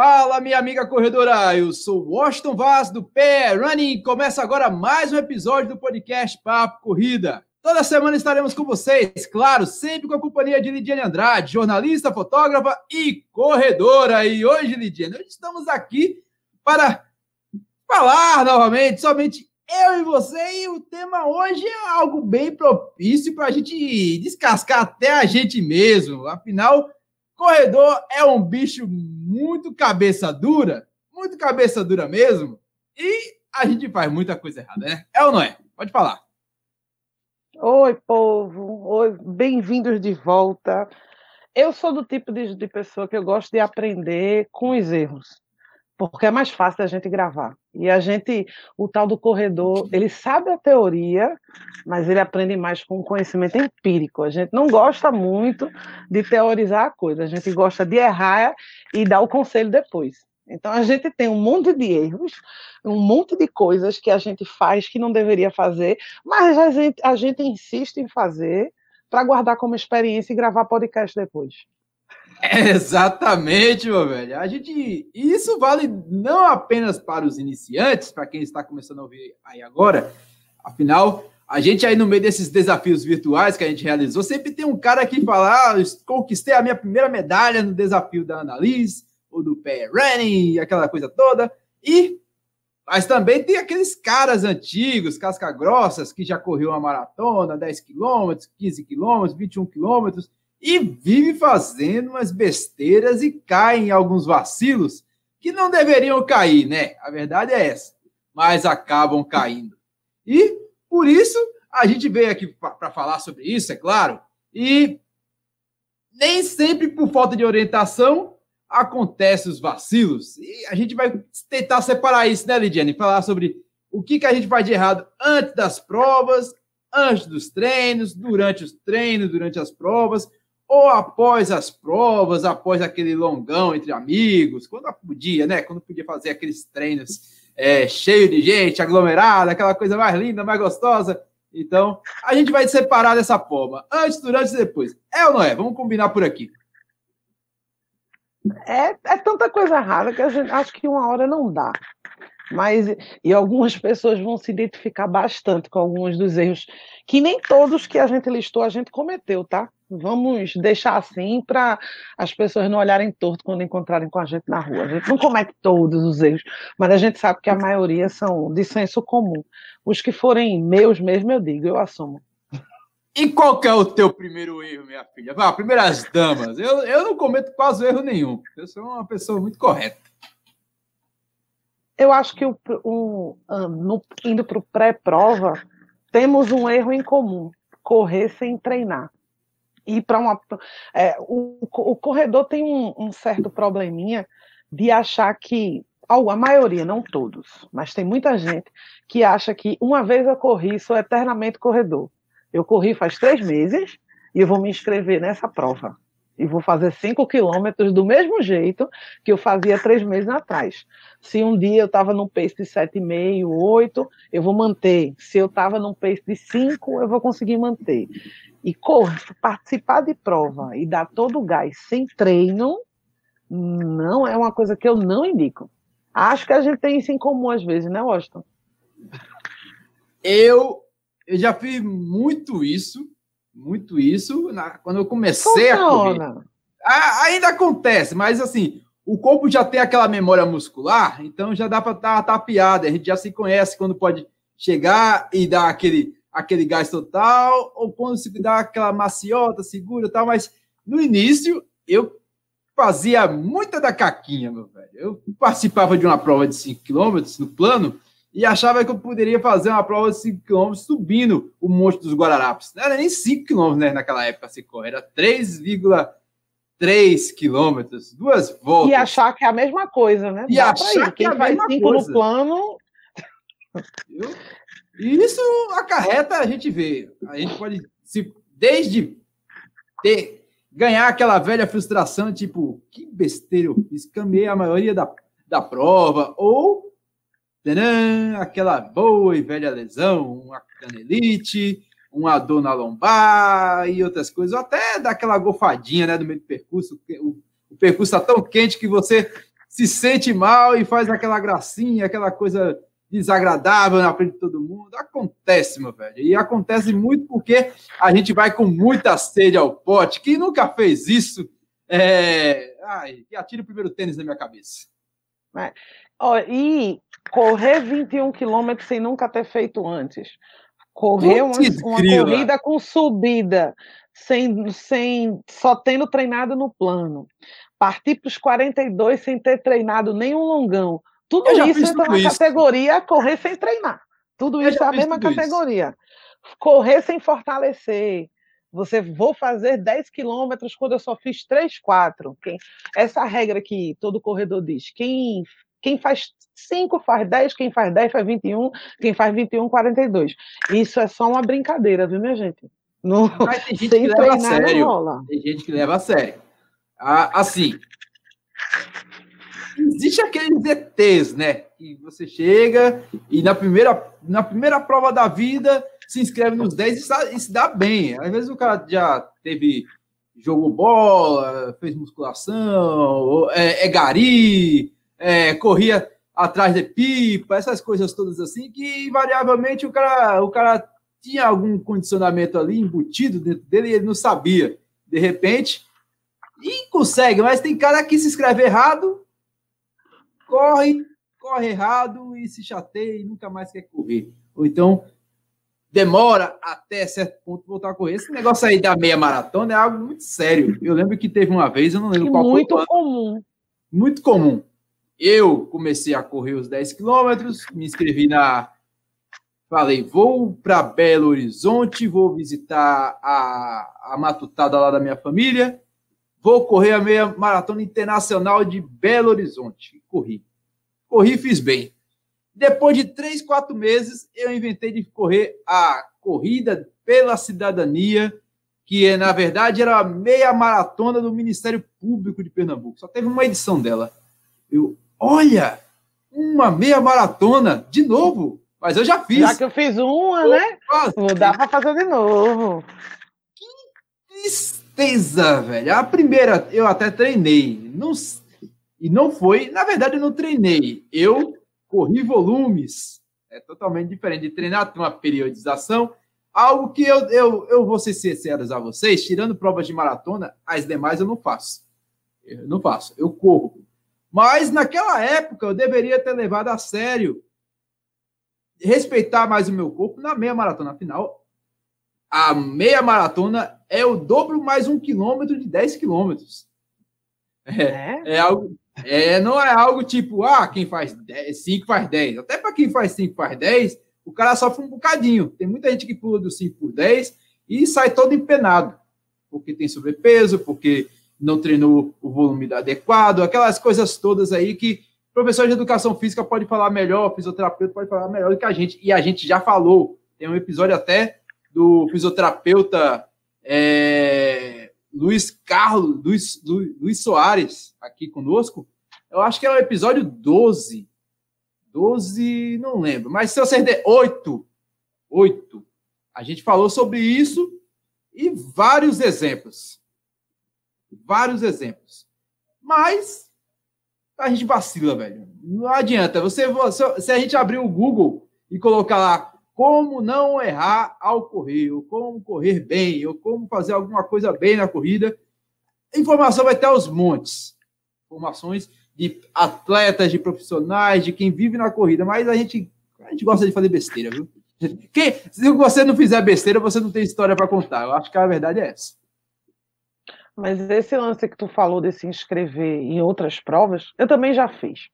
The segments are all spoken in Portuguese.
Fala, minha amiga corredora! Eu sou Washington Vaz do Pé Running. Começa agora mais um episódio do podcast Papo Corrida. Toda semana estaremos com vocês, claro, sempre com a companhia de Lidiane Andrade, jornalista, fotógrafa e corredora. E hoje, Lidiane, hoje estamos aqui para falar novamente, somente eu e você, e o tema hoje é algo bem propício para a gente descascar até a gente mesmo. Afinal, Corredor é um bicho muito cabeça dura, muito cabeça dura mesmo, e a gente faz muita coisa errada, né? É ou não é? Pode falar. Oi, povo. Oi, bem-vindos de volta. Eu sou do tipo de, de pessoa que eu gosto de aprender com os erros porque é mais fácil a gente gravar. E a gente, o tal do corredor, ele sabe a teoria, mas ele aprende mais com conhecimento empírico. A gente não gosta muito de teorizar a coisa, a gente gosta de errar e dar o conselho depois. Então a gente tem um monte de erros, um monte de coisas que a gente faz que não deveria fazer, mas a gente, a gente insiste em fazer para guardar como experiência e gravar podcast depois. Exatamente, meu velho. A gente, isso vale não apenas para os iniciantes, para quem está começando a ouvir aí agora. Afinal, a gente aí no meio desses desafios virtuais que a gente realizou, sempre tem um cara que fala: ah, conquistei a minha primeira medalha no desafio da Annalise, ou do Pé Running, aquela coisa toda. E mas também tem aqueles caras antigos, casca-grossas, que já correu uma maratona, 10 quilômetros, 15 quilômetros, 21 quilômetros, e vive fazendo umas besteiras e cai em alguns vacilos que não deveriam cair, né? A verdade é essa, mas acabam caindo. E por isso a gente veio aqui para falar sobre isso, é claro, e nem sempre por falta de orientação acontecem os vacilos. E a gente vai tentar separar isso, né, Lidiane? Falar sobre o que, que a gente faz de errado antes das provas, antes dos treinos, durante os treinos, durante as provas, ou após as provas, após aquele longão entre amigos, quando podia, né? Quando podia fazer aqueles treinos é, cheio de gente, aglomerada, aquela coisa mais linda, mais gostosa. Então, a gente vai separar dessa forma, antes, durante e depois. É ou não é? Vamos combinar por aqui. É, é tanta coisa rara que a gente acho que uma hora não dá. Mas e algumas pessoas vão se identificar bastante com alguns dos erros que nem todos que a gente listou a gente cometeu, tá? Vamos deixar assim para as pessoas não olharem torto quando encontrarem com a gente na rua. A gente não comete todos os erros, mas a gente sabe que a maioria são de senso comum. Os que forem meus mesmo, eu digo, eu assumo. E qual que é o teu primeiro erro, minha filha? Vá, primeiras damas. Eu, eu não cometo quase erro nenhum. Eu sou uma pessoa muito correta. Eu acho que o, o, no, indo para o pré-prova, temos um erro em comum: correr sem treinar ir para uma. É, o, o corredor tem um, um certo probleminha de achar que a maioria, não todos, mas tem muita gente que acha que uma vez eu corri, sou eternamente corredor. Eu corri faz três meses e eu vou me inscrever nessa prova. E vou fazer cinco quilômetros do mesmo jeito que eu fazia três meses atrás. Se um dia eu estava no pace de 7,5, 8, eu vou manter. Se eu estava no pace de 5, eu vou conseguir manter. E participar de prova e dar todo o gás sem treino não é uma coisa que eu não indico. Acho que a gente tem isso em comum às vezes, né, Washington? Eu, eu já fiz muito isso, muito isso, na, quando eu comecei Funciona. a correr. Ah, ainda acontece, mas assim, o corpo já tem aquela memória muscular, então já dá para estar tá, tapeado, a gente já se conhece quando pode chegar e dar aquele aquele gás total, ou quando se dá aquela maciota, segura tal, mas no início eu fazia muita da caquinha, meu velho. Eu participava de uma prova de 5 km no plano e achava que eu poderia fazer uma prova de 5 km subindo o Monte dos Guararapes. Não era nem 5 km né, naquela época se correr, era 3,3 quilômetros, duas voltas. E achar que é a mesma coisa, né? E Dá achar que é a mesma coisa. no plano... E isso acarreta, a gente vê. A gente pode, se, desde ter, ganhar aquela velha frustração, tipo, que besteira eu fiz, a maioria da, da prova, ou aquela boa e velha lesão, uma canelite, uma dor na lombar e outras coisas, ou até daquela gofadinha né, do meio do percurso, o, o percurso está tão quente que você se sente mal e faz aquela gracinha, aquela coisa desagradável na frente de todo mundo. Acontece, meu velho. E acontece muito porque a gente vai com muita sede ao pote. Quem nunca fez isso, é... Ai, que atire o primeiro tênis na minha cabeça. É. Oh, e correr 21 quilômetros sem nunca ter feito antes. Correr uma, uma corrida com subida, sem, sem só tendo treinado no plano. Partir para os 42 sem ter treinado nenhum longão. Tudo isso entra na isso. categoria correr sem treinar. Tudo Eu isso é a mesma categoria. Isso. Correr sem fortalecer. Você vou fazer 10 quilômetros quando eu só fiz 3, 4. Quem, essa regra que todo corredor diz. Quem quem faz 5 faz 10, quem faz 10 faz 21, quem faz 21, 42. Isso é só uma brincadeira, viu, minha gente? Não, Mas tem gente que leva a sério. Tem gente que leva a sério. Ah, assim, existe aqueles ETs, né? Que você chega e na primeira, na primeira prova da vida se inscreve nos 10 e se dá bem. Às vezes o cara já teve jogou bola, fez musculação, é, é gari, é, corria atrás de pipa, essas coisas todas assim, que invariavelmente o cara, o cara tinha algum condicionamento ali embutido dentro dele e ele não sabia. De repente, e consegue, mas tem cara que se inscreve errado, corre, corre errado e se chateia e nunca mais quer correr. Ou então demora até certo ponto voltar a correr. Esse negócio aí da meia maratona é algo muito sério. Eu lembro que teve uma vez, eu não lembro qual Muito comum. Muito comum. Eu comecei a correr os 10 quilômetros, me inscrevi na. Falei, vou para Belo Horizonte, vou visitar a, a matutada lá da minha família, vou correr a meia maratona internacional de Belo Horizonte. Corri. Corri e fiz bem. Depois de três, quatro meses, eu inventei de correr a corrida pela cidadania, que na verdade era a meia maratona do Ministério Público de Pernambuco. Só teve uma edição dela. Eu, Olha, uma meia maratona de novo. Mas eu já fiz. Já que eu fiz uma, né? Vou dar para fazer de novo. Que tristeza, velho. A primeira eu até treinei. Não, e não foi. Na verdade, eu não treinei. Eu corri volumes. É totalmente diferente de treinar, tem uma periodização. Algo que eu, eu, eu vou ser sincero a vocês, tirando provas de maratona, as demais eu não faço. Eu não faço. Eu corro mas naquela época eu deveria ter levado a sério, respeitar mais o meu corpo na meia maratona. Afinal, a meia maratona é o dobro mais um quilômetro de 10 quilômetros. É, é? é algo. É, não é algo tipo, ah, quem faz 5 faz 10. Até para quem faz 5 faz 10, o cara sofre um bocadinho. Tem muita gente que pula do 5 por 10 e sai todo empenado. Porque tem sobrepeso, porque não treinou o volume adequado, aquelas coisas todas aí que professor de educação física pode falar melhor, fisioterapeuta pode falar melhor do que a gente, e a gente já falou. Tem um episódio até do fisioterapeuta é, Luiz Carlos, Luiz, Luiz Soares, aqui conosco. Eu acho que é o episódio 12. 12, não lembro, mas se você der 8, 8, a gente falou sobre isso e vários exemplos. Vários exemplos. Mas a gente vacila, velho. Não adianta. Você, se a gente abrir o Google e colocar lá como não errar ao correr, ou como correr bem, ou como fazer alguma coisa bem na corrida, a informação vai ter aos montes. Informações de atletas, de profissionais, de quem vive na corrida, mas a gente, a gente gosta de fazer besteira, viu? Quem, se você não fizer besteira, você não tem história para contar. Eu acho que a verdade é essa. Mas esse lance que tu falou de se inscrever em outras provas, eu também já fiz.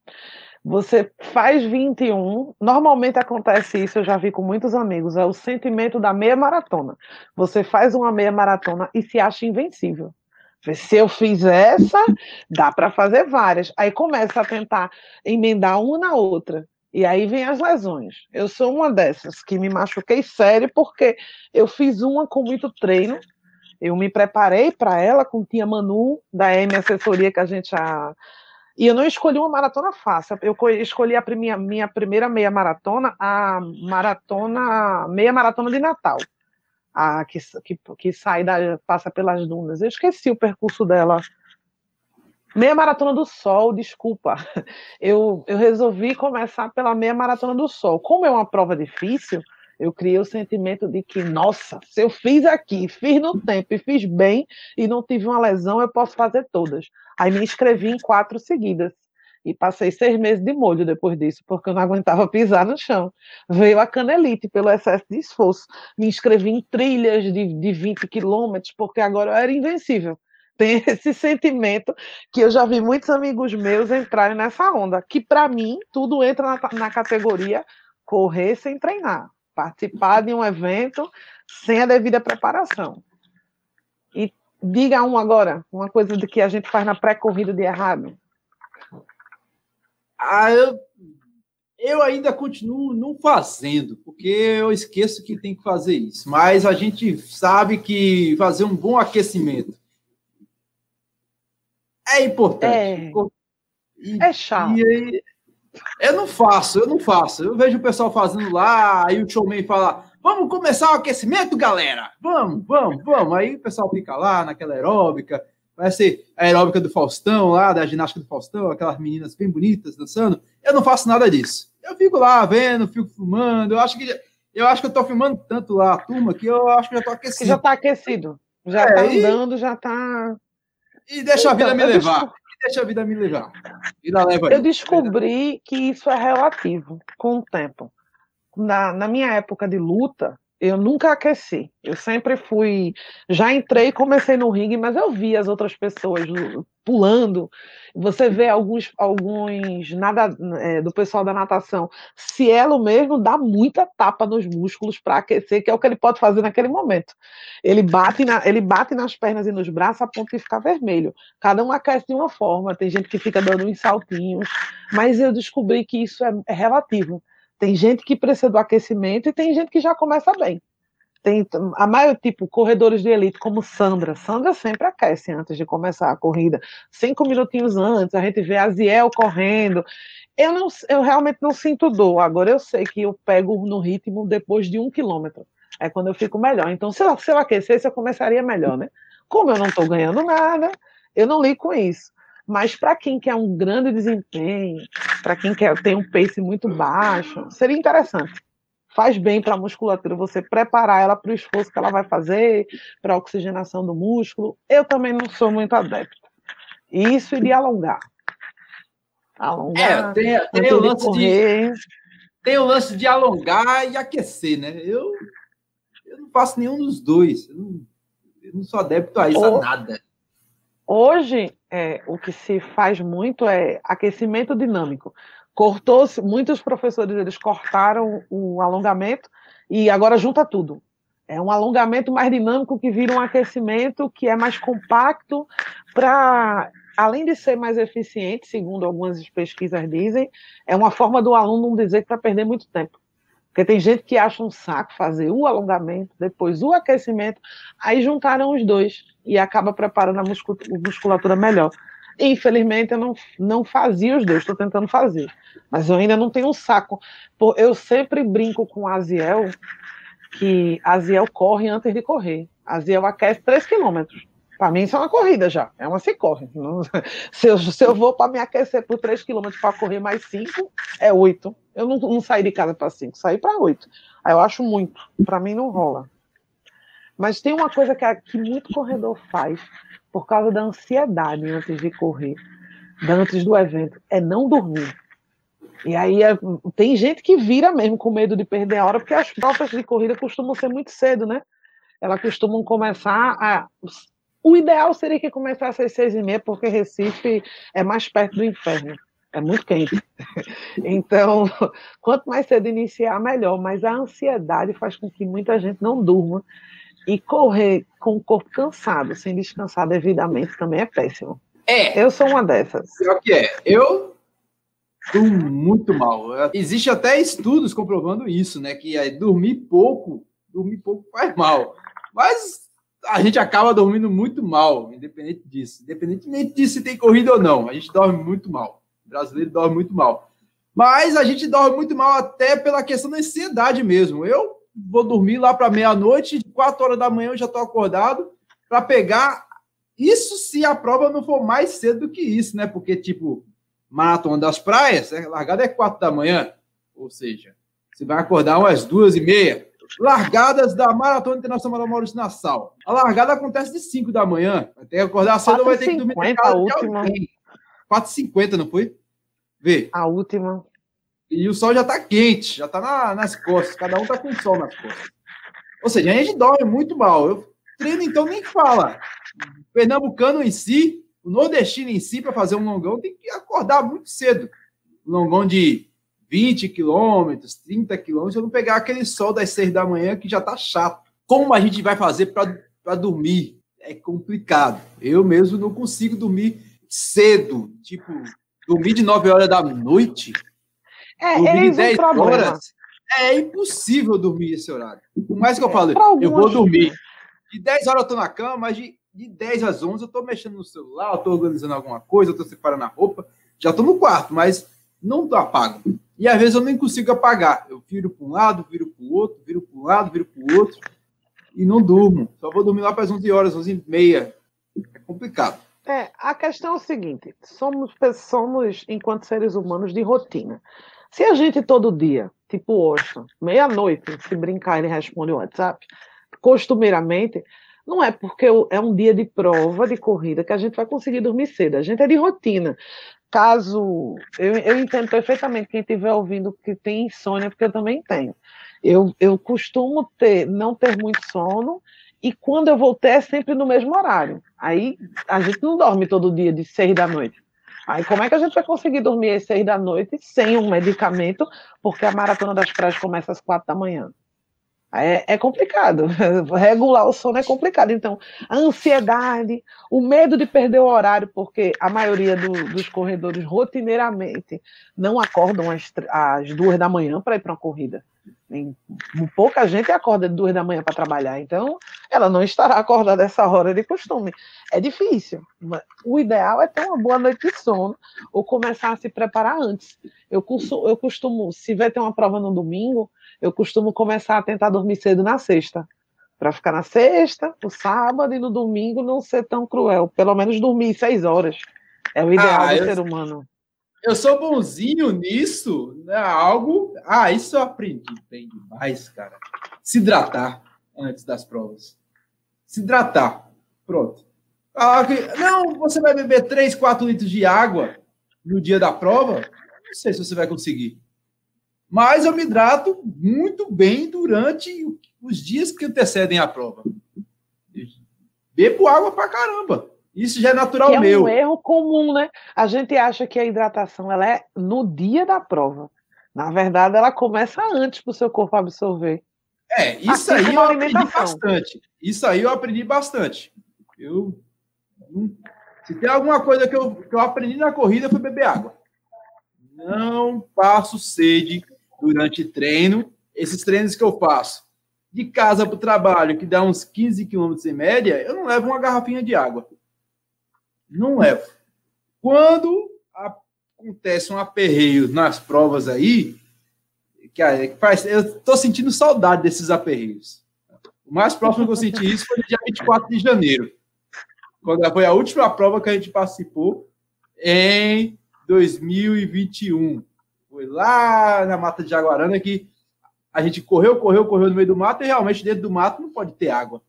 Você faz 21, normalmente acontece isso, eu já vi com muitos amigos, é o sentimento da meia maratona. Você faz uma meia maratona e se acha invencível. Se eu fiz essa, dá para fazer várias. Aí começa a tentar emendar uma na outra. E aí vem as lesões. Eu sou uma dessas que me machuquei sério porque eu fiz uma com muito treino eu me preparei para ela com Tia Manu, da M Assessoria, que a gente já. E eu não escolhi uma maratona fácil. Eu escolhi a minha, minha primeira meia maratona, a maratona, meia maratona de Natal. A, que, que, que sai da, passa pelas dunas. Eu esqueci o percurso dela. Meia Maratona do Sol, desculpa. Eu, eu resolvi começar pela Meia Maratona do Sol. Como é uma prova difícil, eu criei o sentimento de que, nossa, se eu fiz aqui, fiz no tempo e fiz bem e não tive uma lesão, eu posso fazer todas. Aí me inscrevi em quatro seguidas. E passei seis meses de molho depois disso, porque eu não aguentava pisar no chão. Veio a canelite pelo excesso de esforço. Me inscrevi em trilhas de, de 20 quilômetros, porque agora eu era invencível. Tem esse sentimento que eu já vi muitos amigos meus entrarem nessa onda, que para mim tudo entra na, na categoria correr sem treinar, participar de um evento sem a devida preparação. E diga um agora, uma coisa de que a gente faz na pré-corrida de errado. Ah, eu, eu ainda continuo não fazendo, porque eu esqueço que tem que fazer isso. Mas a gente sabe que fazer um bom aquecimento é importante. É, é chato. E, eu não faço, eu não faço. Eu vejo o pessoal fazendo lá, aí o showman fala: vamos começar o aquecimento, galera! Vamos, vamos, vamos. Aí o pessoal fica lá naquela aeróbica, vai ser a aeróbica do Faustão, lá, da ginástica do Faustão, aquelas meninas bem bonitas dançando. Eu não faço nada disso. Eu fico lá vendo, fico filmando. Eu acho que eu acho que eu tô filmando tanto lá a turma que eu acho que já tô aquecido. Já tá aquecido. Já é, tá andando, e... já tá. E deixa então, a vida me levar. Desculpa. Deixa a vida me levar. Vida leva eu descobri que isso é relativo com o tempo. Na, na minha época de luta, eu nunca aqueci. Eu sempre fui. Já entrei, comecei no ringue, mas eu vi as outras pessoas pulando. Você vê alguns, alguns nada é, do pessoal da natação. Cielo mesmo dá muita tapa nos músculos para aquecer, que é o que ele pode fazer naquele momento. Ele bate, na, ele bate nas pernas e nos braços a ponto de ficar vermelho. Cada um aquece de uma forma. Tem gente que fica dando uns saltinhos, mas eu descobri que isso é, é relativo. Tem gente que precisa do aquecimento e tem gente que já começa bem. Tem a maior tipo corredores de elite como Sandra. Sandra sempre aquece antes de começar a corrida, cinco minutinhos antes. A gente vê a Ziel correndo. Eu não, eu realmente não sinto dor. Agora eu sei que eu pego no ritmo depois de um quilômetro. É quando eu fico melhor. Então, se eu, se eu aquecesse, eu começaria melhor, né? Como eu não estou ganhando nada, eu não ligo com isso. Mas para quem quer um grande desempenho, para quem quer ter um pace muito baixo, seria interessante. Faz bem para a musculatura você preparar ela para o esforço que ela vai fazer, para a oxigenação do músculo. Eu também não sou muito adepto. E isso iria alongar. Alongar. É, tem, tem o lance de, tem o lance de alongar e aquecer, né? Eu, eu não faço nenhum dos dois. Eu não, eu não sou adepto a isso, a nada. Hoje, é, o que se faz muito é aquecimento dinâmico. Cortou-se, muitos professores eles cortaram o alongamento e agora junta tudo. É um alongamento mais dinâmico que vira um aquecimento que é mais compacto para, além de ser mais eficiente, segundo algumas pesquisas dizem, é uma forma do aluno não dizer que vai perder muito tempo. Porque tem gente que acha um saco fazer o alongamento, depois o aquecimento, aí juntaram os dois e acaba preparando a musculatura melhor. Infelizmente, eu não, não fazia os dois, estou tentando fazer. Mas eu ainda não tenho um saco. Eu sempre brinco com a Aziel, que a Aziel corre antes de correr. A Aziel aquece 3 quilômetros. Para mim, isso é uma corrida já. É uma se corre. Se eu, se eu vou para me aquecer por 3 km para correr mais 5, é 8. Eu não, não saí de casa para 5, saí para 8. Aí eu acho muito. Para mim, não rola. Mas tem uma coisa que, que muito corredor faz, por causa da ansiedade antes de correr, antes do evento, é não dormir. E aí é, tem gente que vira mesmo com medo de perder a hora, porque as provas de corrida costumam ser muito cedo, né? Elas costumam começar a o ideal seria que começasse às seis e meia, porque Recife é mais perto do inferno. É muito quente. Então, quanto mais cedo iniciar, melhor. Mas a ansiedade faz com que muita gente não durma. E correr com o corpo cansado, sem descansar devidamente, também é péssimo. É. Eu sou uma dessas. Pior que é. Eu durmo muito mal. Existe até estudos comprovando isso, né? Que é dormir pouco, dormir pouco faz mal. Mas a gente acaba dormindo muito mal, independente disso. Independentemente de se tem corrida ou não, a gente dorme muito mal. O brasileiro dorme muito mal. Mas a gente dorme muito mal até pela questão da ansiedade mesmo. Eu vou dormir lá para meia-noite, quatro horas da manhã eu já estou acordado para pegar Isso se a prova não for mais cedo do que isso, né? Porque, tipo, maratona das praias, a largada é quatro da manhã. Ou seja, você vai acordar umas duas e meia. Largadas da Maratona Internacional Maurício Nassau. A largada acontece de 5 da manhã. Vai ter que acordar cedo vai ter que dormir na casa a última. 4h50, não foi? Vê. A última. E o sol já tá quente, já tá na, nas costas. Cada um tá com sol nas costas. Ou seja, a gente dorme muito mal. Eu treino, então, nem fala. O pernambucano em si, o nordestino em si, para fazer um longão, tem que acordar muito cedo. Um longão de 20 quilômetros, 30 quilômetros, eu não pegar aquele sol das 6 da manhã que já tá chato. Como a gente vai fazer para dormir? É complicado. Eu mesmo não consigo dormir cedo. Tipo, dormir de 9 horas da noite. É, dormir de 10 um horas. É impossível dormir esse horário. Por mais que eu é, fale, eu vou dormir. De 10 horas eu tô na cama, mas de, de 10 às 11 eu tô mexendo no celular, eu tô organizando alguma coisa, eu tô separando a roupa. Já tô no quarto, mas não apago. E às vezes eu nem consigo apagar. Eu viro para um lado, viro para o outro, viro para um lado, viro para o outro e não durmo. Só vou dormir lá para as 11 horas, 11 e meia. É complicado. É, a questão é o seguinte: somos, somos, enquanto seres humanos, de rotina. Se a gente todo dia, tipo hoje, meia-noite, se brincar, ele responde o WhatsApp, costumeiramente, não é porque é um dia de prova, de corrida, que a gente vai conseguir dormir cedo. A gente é de rotina caso eu, eu entendo perfeitamente quem estiver ouvindo que tem insônia, porque eu também tenho. Eu, eu costumo ter, não ter muito sono, e quando eu vou ter é sempre no mesmo horário. Aí a gente não dorme todo dia de seis da noite. Aí como é que a gente vai conseguir dormir às seis da noite sem um medicamento, porque a maratona das praias começa às quatro da manhã? É, é, complicado. Regular o sono é complicado. Então, a ansiedade, o medo de perder o horário, porque a maioria do, dos corredores rotineiramente não acordam às, às duas da manhã para ir para uma corrida. Tem, pouca gente acorda de duas da manhã para trabalhar, então ela não estará acordada essa hora de costume. É difícil. O ideal é ter uma boa noite de sono ou começar a se preparar antes. Eu, curso, eu costumo, se vai ter uma prova no domingo, eu costumo começar a tentar dormir cedo na sexta. Para ficar na sexta, no sábado e no domingo não ser tão cruel. Pelo menos dormir seis horas. É o ideal ah, do eu, ser humano. Eu sou bonzinho nisso, né? Algo. Ah, isso eu aprendi bem demais, cara. Se hidratar antes das provas. Se hidratar. Pronto. Ah, não, você vai beber 3, 4 litros de água no dia da prova? Não sei se você vai conseguir. Mas eu me hidrato muito bem durante os dias que antecedem a prova. Bebo água pra caramba. Isso já é natural é meu. É um erro comum, né? A gente acha que a hidratação ela é no dia da prova. Na verdade, ela começa antes para o seu corpo absorver. É, isso assim aí eu aprendi bastante. Isso aí eu aprendi bastante. Eu, se tem alguma coisa que eu, que eu aprendi na corrida foi beber água. Não passo sede durante treino. Esses treinos que eu faço de casa para o trabalho, que dá uns 15 quilômetros em média, eu não levo uma garrafinha de água. Não levo. Quando acontece um aperreio nas provas aí, que faz, eu estou sentindo saudade desses aperreios. O mais próximo que eu senti isso foi no dia 24 de janeiro, quando foi a última prova que a gente participou em 2021. Foi lá na mata de Jaguarana que a gente correu, correu, correu no meio do mato e realmente dentro do mato não pode ter água.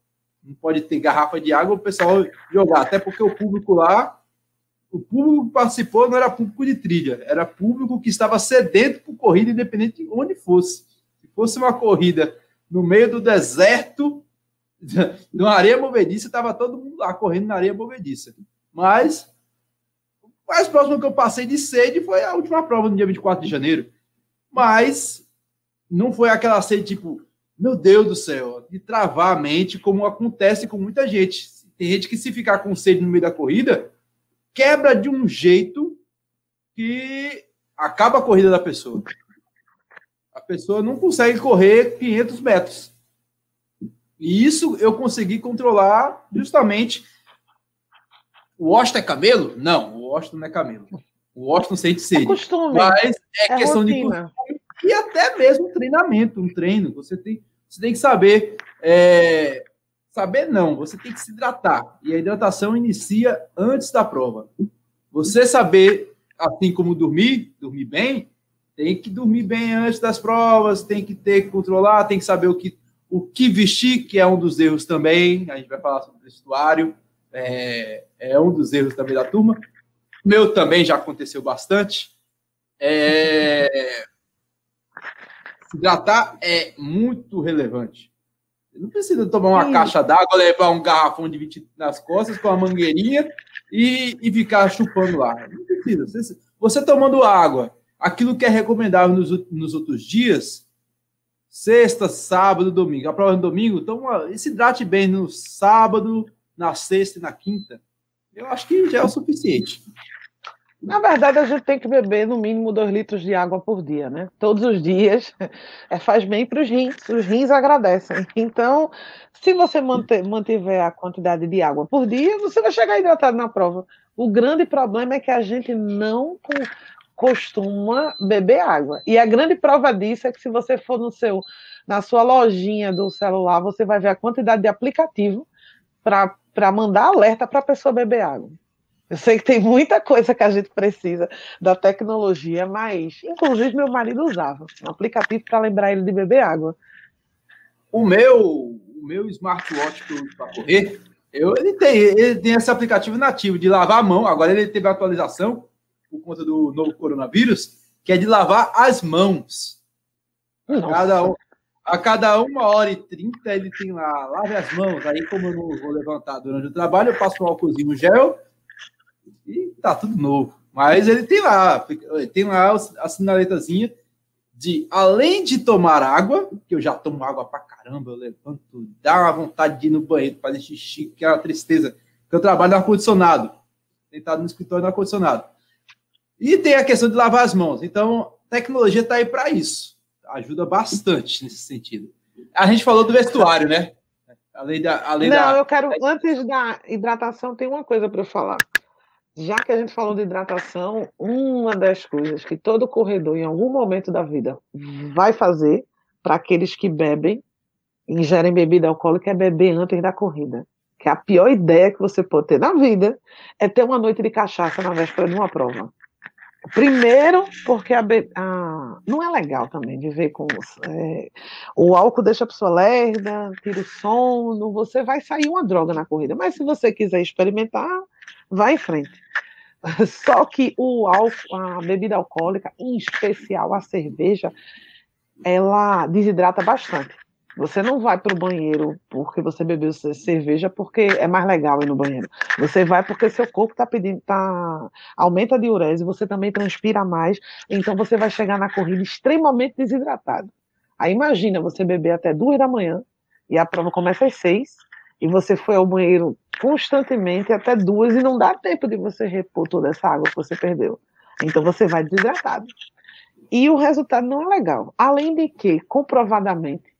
Não pode ter garrafa de água o pessoal jogar. Até porque o público lá, o público que participou não era público de trilha, era público que estava sedento por corrida, independente de onde fosse. Se fosse uma corrida no meio do deserto, numa areia movediça, estava todo mundo lá correndo na areia movediça. Mas o mais próximo que eu passei de sede foi a última prova no dia 24 de janeiro. Mas não foi aquela sede tipo, meu Deus do céu, de travar a mente, como acontece com muita gente. Tem gente que, se ficar com sede no meio da corrida, quebra de um jeito que acaba a corrida da pessoa. A pessoa não consegue correr 500 metros. E isso eu consegui controlar justamente o Washington é camelo? Não, o Washington não é camelo. O Washington sente sede. É costume. Mas é, é questão rotina. de costume e até mesmo treinamento, um treino. Você tem, você tem que saber é, Saber não, você tem que se hidratar. E a hidratação inicia antes da prova. Você saber, assim como dormir, dormir bem, tem que dormir bem antes das provas, tem que ter que controlar, tem que saber o que, o que vestir, que é um dos erros também. A gente vai falar sobre o vestuário, é, é um dos erros também da turma. Meu também já aconteceu bastante. É, se hidratar é muito relevante. Não precisa tomar uma Sim. caixa d'água, levar um garrafão de 20 nas costas com uma mangueirinha e, e ficar chupando lá. Não precisa. Você, você tomando água, aquilo que é recomendável nos, nos outros dias, sexta, sábado, domingo. A prova no domingo, então se hidrate bem no sábado, na sexta e na quinta. Eu acho que já é o suficiente. Na verdade, a gente tem que beber no mínimo dois litros de água por dia, né? Todos os dias. É, faz bem para os rins, os rins agradecem. Então, se você manter, mantiver a quantidade de água por dia, você vai chegar hidratado na prova. O grande problema é que a gente não costuma beber água. E a grande prova disso é que se você for no seu, na sua lojinha do celular, você vai ver a quantidade de aplicativo para mandar alerta para a pessoa beber água. Eu sei que tem muita coisa que a gente precisa da tecnologia, mas inclusive meu marido usava um aplicativo para lembrar ele de beber água. O meu, o meu smartwatch para correr, eu, ele, tem, ele tem esse aplicativo nativo de lavar a mão. Agora ele teve atualização por conta do novo coronavírus, que é de lavar as mãos. Cada, a cada uma hora e trinta ele tem lá, lave as mãos. Aí, como eu não vou levantar durante o trabalho, eu passo um álcoolzinho gel e tá tudo novo. Mas ele tem lá, tem lá a sinaletazinha de, além de tomar água, que eu já tomo água pra caramba, eu levanto, dá uma vontade de ir no banheiro, fazer xixi, que é uma tristeza, que eu trabalho no ar-condicionado, sentado no escritório no ar-condicionado. E tem a questão de lavar as mãos. Então, tecnologia está aí para isso. Ajuda bastante nesse sentido. A gente falou do vestuário, né? Além da, além Não, da... eu quero, antes da hidratação, tem uma coisa para eu falar. Já que a gente falou de hidratação, uma das coisas que todo corredor, em algum momento da vida, vai fazer para aqueles que bebem, ingerem bebida alcoólica, é beber antes da corrida. Que a pior ideia que você pode ter na vida é ter uma noite de cachaça na véspera de uma prova. Primeiro, porque a, a, não é legal também de ver com é, o álcool deixa a pessoa lerda, tira o sono, você vai sair uma droga na corrida. Mas se você quiser experimentar, vá em frente. Só que o álcool, a bebida alcoólica, em especial a cerveja, ela desidrata bastante. Você não vai para o banheiro porque você bebeu cerveja porque é mais legal ir no banheiro. Você vai porque seu corpo está pedindo, tá, aumenta a diurese, você também transpira mais, então você vai chegar na corrida extremamente desidratado. Aí imagina você beber até duas da manhã e a prova começa às seis e você foi ao banheiro constantemente até duas e não dá tempo de você repor toda essa água que você perdeu. Então você vai desidratado. E o resultado não é legal. Além de que, comprovadamente,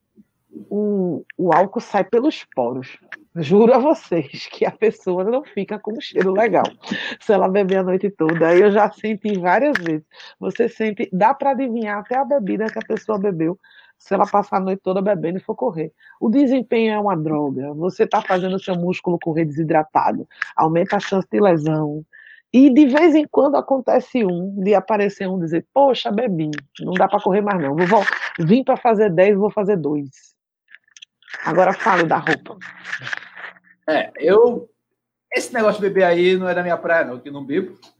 o, o álcool sai pelos poros. Juro a vocês que a pessoa não fica com um cheiro legal se ela beber a noite toda. Eu já senti várias vezes. Você sente, dá para adivinhar até a bebida que a pessoa bebeu se ela passar a noite toda bebendo e for correr. O desempenho é uma droga. Você está fazendo o seu músculo correr desidratado, aumenta a chance de lesão. E de vez em quando acontece um, de aparecer um dizer, poxa, bebi, não dá para correr mais não. Vou, vim para fazer 10, vou fazer 2. Agora fale da roupa. É, eu. Esse negócio de beber aí não é da minha praia, não, que não bebo.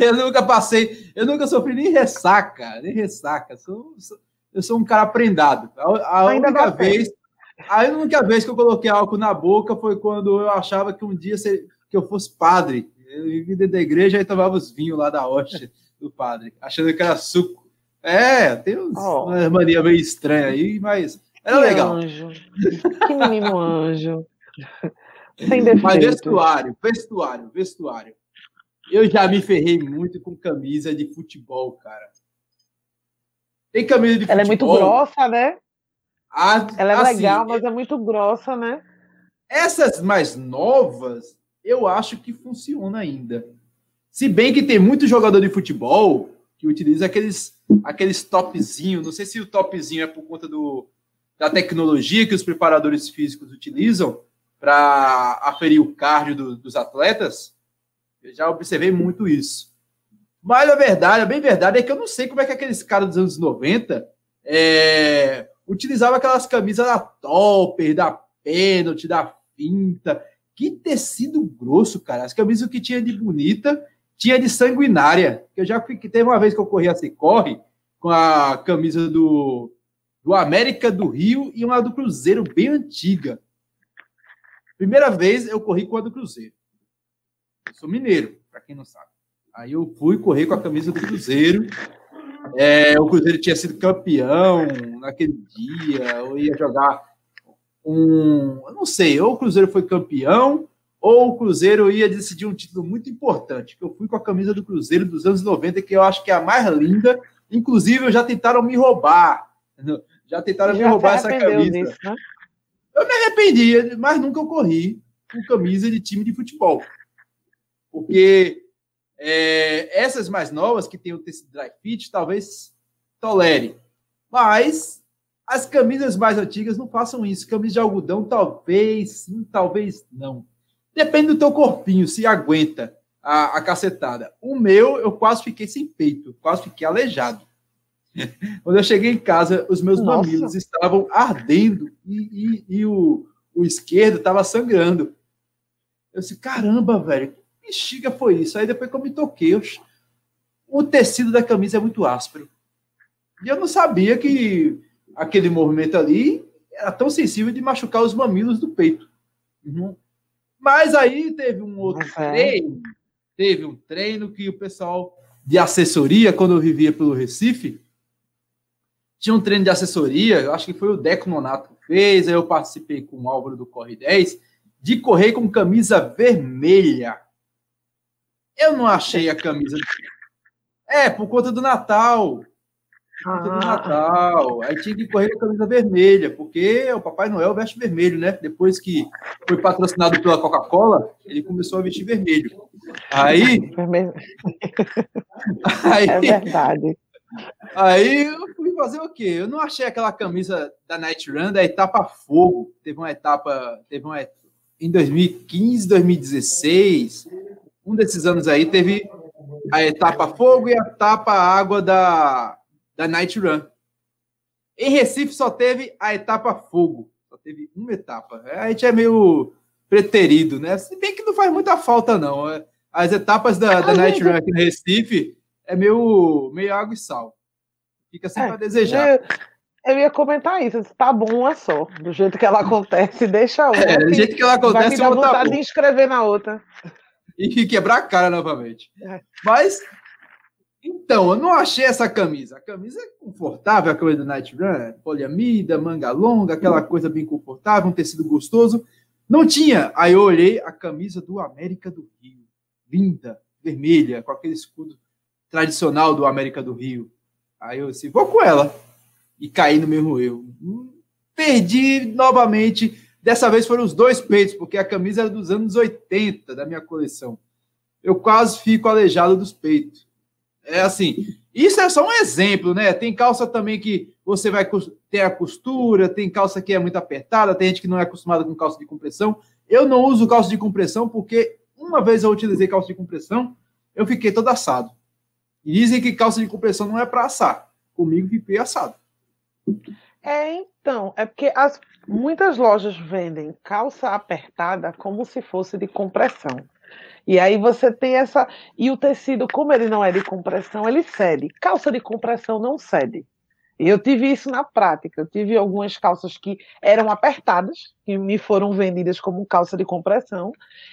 eu nunca passei, eu nunca sofri nem ressaca, nem ressaca. Sou, sou, eu sou um cara prendado. A, a única vez. A única vez que eu coloquei álcool na boca foi quando eu achava que um dia que eu fosse padre. Eu vim dentro da igreja e tomava os vinhos lá da hóstia do padre, achando que era suco. É, tem uns, oh. uma mania meio estranha aí, mas era que legal. Anjo. Que menino anjo. Sem defeito. Mas vestuário, vestuário, vestuário. Eu já me ferrei muito com camisa de futebol, cara. Tem camisa de Ela futebol. Ela é muito grossa, né? Ah, Ela é assim, legal, mas é muito grossa, né? Essas mais novas, eu acho que funciona ainda. Se bem que tem muito jogador de futebol que utiliza aqueles, aqueles topzinho. Não sei se o topzinho é por conta do, da tecnologia que os preparadores físicos utilizam, para aferir o cardio do, dos atletas, eu já observei muito isso. Mas a verdade, a bem verdade, é que eu não sei como é que aqueles caras dos anos 90 é, utilizavam aquelas camisas da Topper, da Pênalti, da Finta. Que tecido grosso, cara. As camisas que tinha de bonita, tinha de sanguinária. Eu já fui, teve uma vez que eu corri assim, corre, com a camisa do, do América do Rio e uma do Cruzeiro, bem antiga. Primeira vez eu corri com a do Cruzeiro. Eu sou mineiro, para quem não sabe. Aí eu fui correr com a camisa do Cruzeiro. É, o Cruzeiro tinha sido campeão naquele dia. Eu ia jogar um. Eu não sei, ou o Cruzeiro foi campeão, ou o Cruzeiro ia decidir um título muito importante. Eu fui com a camisa do Cruzeiro dos anos 90, que eu acho que é a mais linda. Inclusive, já tentaram me roubar. Já tentaram já me roubar essa camisa. Disso, né? Eu me arrependi, mas nunca eu corri com camisa de time de futebol. Porque é, essas mais novas, que tem o tecido dry fit, talvez tolere. Mas as camisas mais antigas não façam isso. Camisa de algodão, talvez sim, talvez não. Depende do teu corpinho, se aguenta a, a cacetada. O meu, eu quase fiquei sem peito, quase fiquei aleijado. Quando eu cheguei em casa, os meus Nossa. mamilos estavam ardendo e, e, e o, o esquerdo estava sangrando. Eu disse, caramba, velho, que bexiga foi isso? Aí depois que eu me toquei, eu... o tecido da camisa é muito áspero. E eu não sabia que aquele movimento ali era tão sensível de machucar os mamilos do peito. Uhum. Mas aí teve um outro uhum. treino, teve um treino que o pessoal de assessoria, quando eu vivia pelo Recife, tinha um treino de assessoria, eu acho que foi o Deco Nonato que fez, aí eu participei com o Álvaro do Corre 10, de correr com camisa vermelha. Eu não achei a camisa. É, por conta do Natal. Por conta do ah. Natal. Aí tinha que correr com a camisa vermelha, porque o Papai Noel veste vermelho, né? Depois que foi patrocinado pela Coca-Cola, ele começou a vestir vermelho. Aí. aí é verdade. Aí eu fazer o quê? Eu não achei aquela camisa da Night Run da etapa fogo. Teve uma etapa, teve uma em 2015, 2016, um desses anos aí teve a etapa fogo e a etapa água da da Night Run. Em Recife só teve a etapa fogo, só teve uma etapa. A gente é meio preterido, né? Se bem que não faz muita falta não. As etapas da, da Night Run aqui no Recife é meio, meio água e sal. Fica sempre é, a desejar. Eu, eu, ia comentar isso. Tá bom uma só. Do jeito que ela acontece, deixa uma. É, do jeito que ela acontece, vai me dar vontade de inscrever na outra. E quebrar a cara novamente. É. Mas, então, eu não achei essa camisa. A camisa é confortável, a camisa do Night Run, poliamida, manga longa, aquela coisa bem confortável, um tecido gostoso. Não tinha. Aí eu olhei a camisa do América do Rio. Linda, vermelha, com aquele escudo tradicional do América do Rio. Aí eu disse, vou com ela. E caí no mesmo erro. Perdi novamente. Dessa vez foram os dois peitos, porque a camisa era dos anos 80 da minha coleção. Eu quase fico aleijado dos peitos. É assim, isso é só um exemplo, né? Tem calça também que você vai ter a costura, tem calça que é muito apertada, tem gente que não é acostumada com calça de compressão. Eu não uso calça de compressão porque uma vez eu utilizei calça de compressão, eu fiquei todo assado. E dizem que calça de compressão não é para assar. Comigo fiquei assado. É, então, é porque as, muitas lojas vendem calça apertada como se fosse de compressão. E aí você tem essa. E o tecido, como ele não é de compressão, ele cede. Calça de compressão não cede. E eu tive isso na prática. Eu tive algumas calças que eram apertadas, que me foram vendidas como calça de compressão,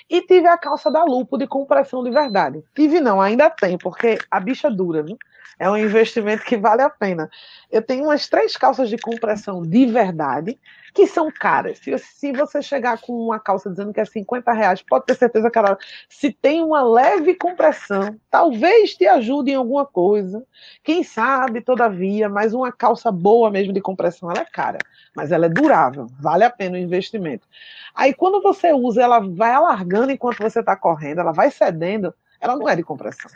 e tive a calça da Lupo de compressão de verdade. Tive não, ainda tem, porque a bicha dura, né? É um investimento que vale a pena. Eu tenho umas três calças de compressão de verdade, que são caras. Se, se você chegar com uma calça dizendo que é 50 reais, pode ter certeza que ela, se tem uma leve compressão, talvez te ajude em alguma coisa. Quem sabe, todavia, mas uma calça boa mesmo de compressão, ela é cara, mas ela é durável, vale a pena o investimento. Aí quando você usa, ela vai alargando enquanto você está correndo, ela vai cedendo, ela não é de compressão.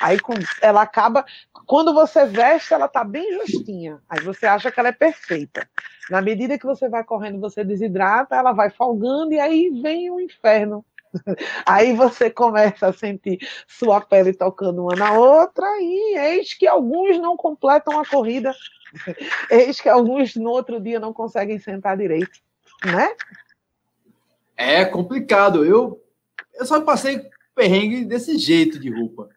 Aí ela acaba, quando você veste, ela tá bem justinha. Aí você acha que ela é perfeita. Na medida que você vai correndo, você desidrata, ela vai folgando e aí vem o inferno. Aí você começa a sentir sua pele tocando uma na outra e eis que alguns não completam a corrida. Eis que alguns no outro dia não conseguem sentar direito, né? É complicado. Eu, eu só passei perrengue desse jeito de roupa.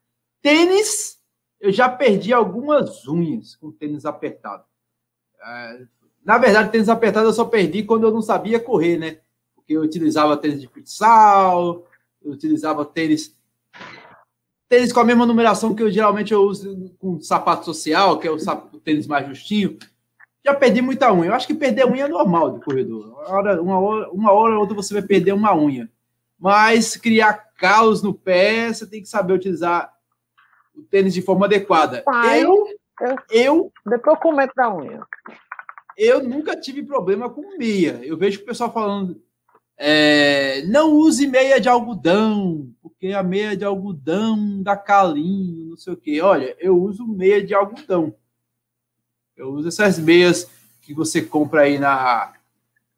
Tênis, eu já perdi algumas unhas com tênis apertado. É, na verdade, tênis apertado eu só perdi quando eu não sabia correr, né? Porque eu utilizava tênis de futsal, eu utilizava tênis tênis com a mesma numeração que eu geralmente eu uso com sapato social, que é o, sapato, o tênis mais justinho. Já perdi muita unha. Eu acho que perder unha é normal de corredor. Hora, uma hora, uma hora ou outra você vai perder uma unha. Mas criar calos no pé, você tem que saber utilizar o tênis de forma adequada. Pai, eu, eu, eu depois comento da unha. Eu nunca tive problema com meia. Eu vejo o pessoal falando é, não use meia de algodão, porque a meia de algodão dá calinho, não sei o quê. Olha, eu uso meia de algodão. Eu uso essas meias que você compra aí na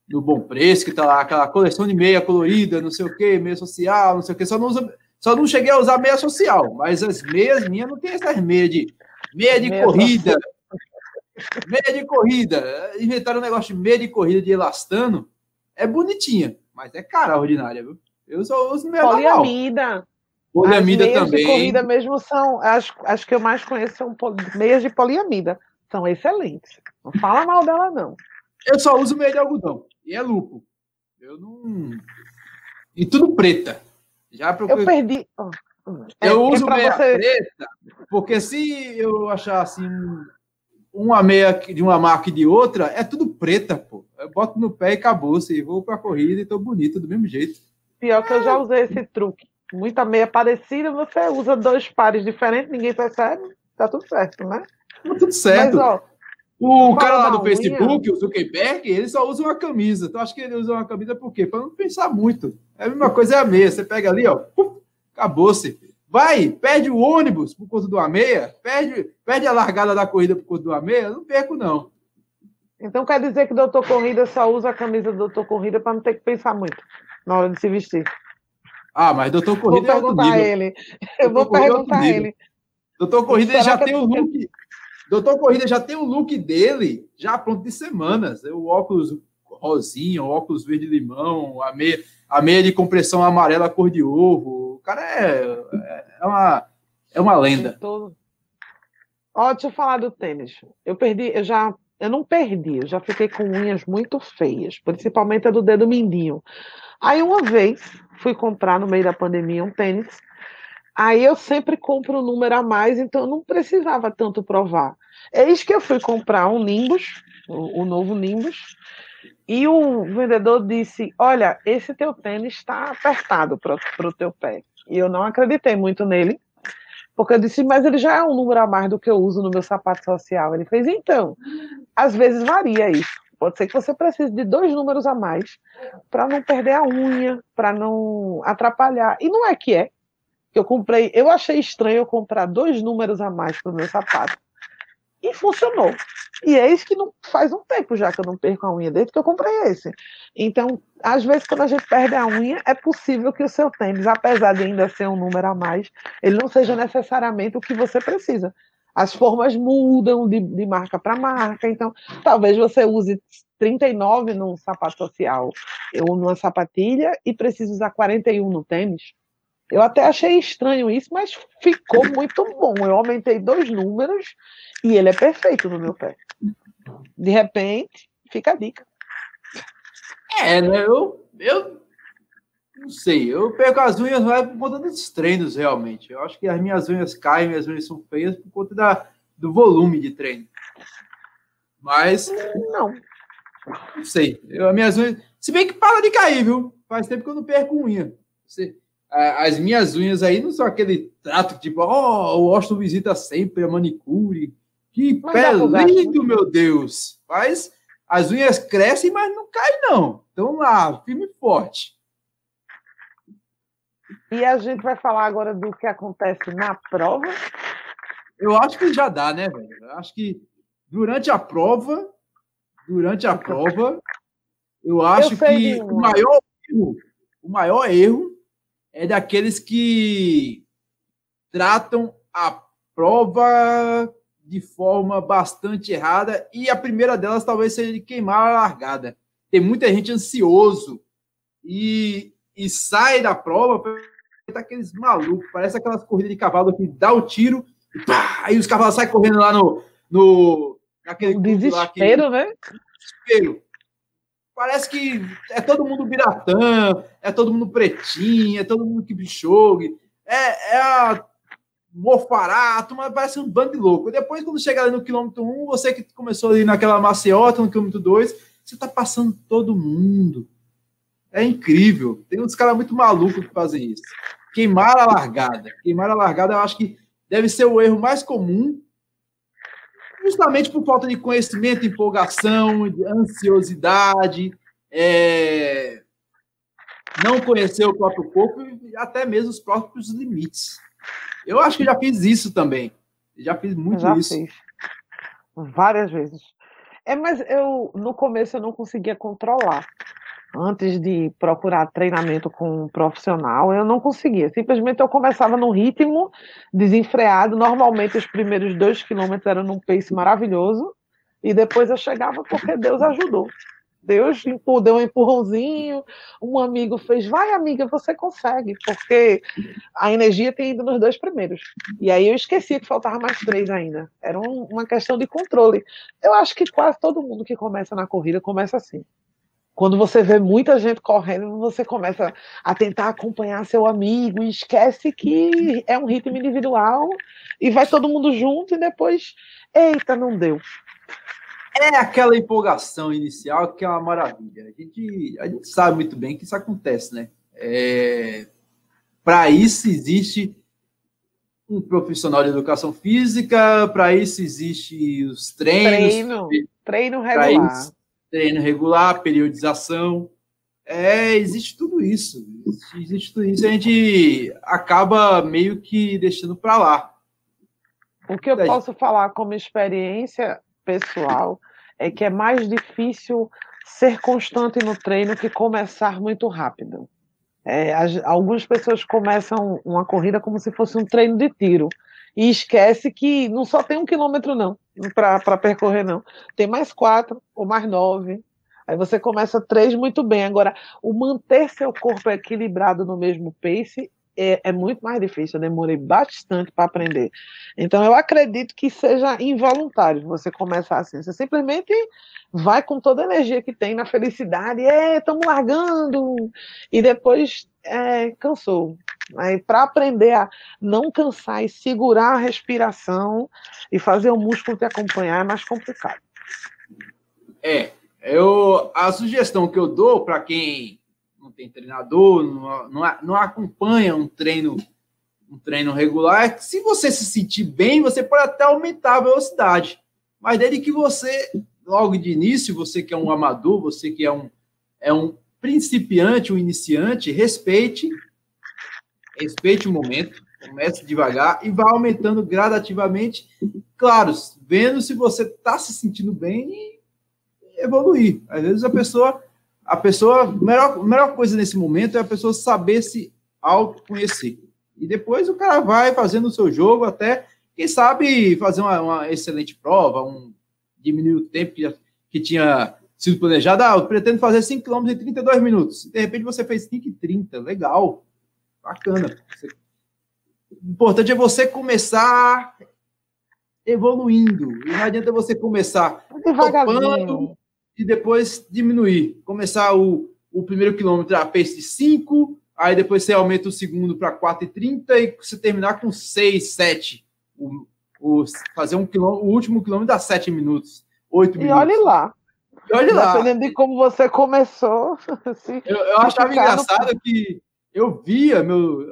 no Bom Preço, que tá lá aquela coleção de meia colorida, não sei o quê, meia social, não sei o quê. Só não, usa, só não cheguei a usar meia social, mas as meias minhas não tem essas meias de meia de meia corrida. Meia de corrida. Inventaram um negócio de meia de corrida de elastano. É bonitinha. Mas é cara ordinária, viu? Eu só uso meia Poliamida. Poliamida As meias também. de corrida mesmo são, as, as que eu mais conheço são meias de poliamida. São excelentes. Não fala mal dela, não. Eu só uso meia de algodão. E é lupo. Eu não. E tudo preta. Já procurei... Eu perdi. É, eu uso meia você... preta, porque se eu achar assim uma meia de uma marca e de outra, é tudo preta, pô. Eu boto no pé e acabou. Se vou pra corrida e tô bonito do mesmo jeito. Pior que eu já usei esse truque. Muita meia parecida, você usa dois pares diferentes, ninguém percebe, tá tudo certo, né? Tá tudo certo. Mas, ó, o cara lá do Facebook, o Zuckerberg, ele só usa uma camisa. Então, acho que ele usa uma camisa por quê? Para não pensar muito. É a mesma coisa é a meia. Você pega ali, ó, acabou-se. Vai, perde o ônibus por conta do meia, perde, perde a largada da corrida por conta do meia, não perco, não. Então quer dizer que o doutor Corrida só usa a camisa do doutor Corrida para não ter que pensar muito na hora de se vestir. Ah, mas doutor Corrida vou perguntar a ele. Eu vou é perguntar a ele. Doutor Corrida já tem o look. Doutor Corrida já tem o look dele já pronto de semanas. O óculos rosinha, o óculos verde limão, a meia, a meia de compressão amarela cor de ovo, cara é, é, uma, é uma lenda. Ó, deixa eu falar do tênis. Eu perdi, eu já. Eu não perdi, eu já fiquei com unhas muito feias, principalmente a do dedo mindinho. Aí uma vez fui comprar no meio da pandemia um tênis. Aí eu sempre compro um número a mais, então eu não precisava tanto provar. Eis que eu fui comprar um Nimbus, o, o novo Nimbus, e o vendedor disse: Olha, esse teu tênis está apertado para o teu pé. E eu não acreditei muito nele, porque eu disse, mas ele já é um número a mais do que eu uso no meu sapato social. Ele fez, então, às vezes varia isso. Pode ser que você precise de dois números a mais para não perder a unha, para não atrapalhar. E não é que é. Eu comprei, eu achei estranho eu comprar dois números a mais para o meu sapato. E funcionou. E é isso que não faz um tempo já que eu não perco a unha desde que eu comprei esse. Então, às vezes, quando a gente perde a unha, é possível que o seu tênis, apesar de ainda ser um número a mais, ele não seja necessariamente o que você precisa. As formas mudam de, de marca para marca, então talvez você use 39 num sapato social ou numa sapatilha e precise usar 41 no tênis. Eu até achei estranho isso, mas ficou muito bom. Eu aumentei dois números e ele é perfeito no meu pé. De repente, fica a dica. É, né? Eu, eu não sei. Eu perco as unhas mais por conta dos treinos, realmente. Eu acho que as minhas unhas caem, minhas unhas são feias por conta da, do volume de treino. Mas. Não. Não sei. Eu, as minhas unhas. Se bem que para de cair, viu? Faz tempo que eu não perco unha. Você, as minhas unhas aí não são aquele trato tipo, ó, oh, o Austin visita sempre a manicure. Que mas pé lindo, meu Deus! Mas as unhas crescem, mas não caem, não. Então lá, firme e forte. E a gente vai falar agora do que acontece na prova. Eu acho que já dá, né, velho? Eu acho que durante a prova, durante a prova, eu acho eu que o maior erro, o maior erro é daqueles que tratam a prova de forma bastante errada e a primeira delas talvez seja de queimar a largada. Tem muita gente ansioso e, e sai da prova tá aqueles malucos, parece aquelas corridas de cavalo que dá o tiro e pá, aí os cavalos saem correndo lá no, no naquele desespero, lá né? Desespero. Parece que é todo mundo biratã, é todo mundo pretinho, é todo mundo que bichogue, é, é a mofarato, mas parece um bando de louco. Depois, quando chega ali no quilômetro 1, um, você que começou ali naquela maciota, no quilômetro 2, você tá passando todo mundo. É incrível. Tem uns caras muito malucos que fazem isso. Queimar a largada. Queimar a largada, eu acho que deve ser o erro mais comum, justamente por falta de conhecimento, empolgação, ansiosidade, é... não conhecer o próprio corpo e até mesmo os próprios limites. Eu acho que já fiz isso também. Já fiz muito já isso. Fiz. Várias vezes. É, mas eu no começo eu não conseguia controlar. Antes de procurar treinamento com um profissional, eu não conseguia. Simplesmente eu começava no ritmo desenfreado. Normalmente os primeiros dois quilômetros eram num pace maravilhoso. E depois eu chegava porque Deus ajudou. Deus deu um empurrãozinho, um amigo fez, vai amiga, você consegue, porque a energia tem ido nos dois primeiros. E aí eu esqueci que faltava mais três ainda. Era um, uma questão de controle. Eu acho que quase todo mundo que começa na corrida começa assim. Quando você vê muita gente correndo, você começa a tentar acompanhar seu amigo e esquece que é um ritmo individual e vai todo mundo junto e depois, eita, não deu é aquela empolgação inicial que é uma maravilha. A gente, a gente sabe muito bem que isso acontece, né? É, para isso existe um profissional de educação física, para isso existe os treinos. Treino, treino regular. Isso, treino regular, periodização. É, existe tudo isso. Existe tudo isso. A gente acaba meio que deixando para lá. O que eu posso falar como experiência pessoal é que é mais difícil ser constante no treino que começar muito rápido. É, as, algumas pessoas começam uma corrida como se fosse um treino de tiro e esquece que não só tem um quilômetro não para percorrer não, tem mais quatro ou mais nove. Aí você começa três muito bem. Agora, o manter seu corpo equilibrado no mesmo pace é, é muito mais difícil. Eu demorei bastante para aprender. Então, eu acredito que seja involuntário você começar assim. Você simplesmente vai com toda a energia que tem na felicidade, é, estamos largando, e depois é, cansou. Aí, para aprender a não cansar e segurar a respiração e fazer o músculo te acompanhar é mais complicado. É, eu, a sugestão que eu dou para quem não tem treinador, não, não, não acompanha um treino um treino regular, é que se você se sentir bem, você pode até aumentar a velocidade. Mas desde que você, logo de início, você que é um amador, você que é um, é um principiante, um iniciante, respeite, respeite o momento, comece devagar e vá aumentando gradativamente, claro, vendo se você está se sentindo bem e evoluir. Às vezes a pessoa a pessoa, melhor, melhor coisa nesse momento é a pessoa saber se autoconhecer. E depois o cara vai fazendo o seu jogo até, quem sabe, fazer uma, uma excelente prova, um, diminuir o tempo que, que tinha sido planejado. Ah, eu pretendo fazer 5 km em 32 minutos. De repente você fez 5 e 30. Legal. Bacana. O importante é você começar evoluindo. Não adianta você começar topando, e depois diminuir. Começar o, o primeiro quilômetro a pace de 5, aí depois você aumenta o segundo para 4,30 e você terminar com 6, 7. O, o, fazer um quilômetro, o último quilômetro dá 7 minutos, 8 minutos. E olhe lá. Olhe lá. Dependendo de como você começou. eu, eu achava engraçado no... que eu via, meu. Eu,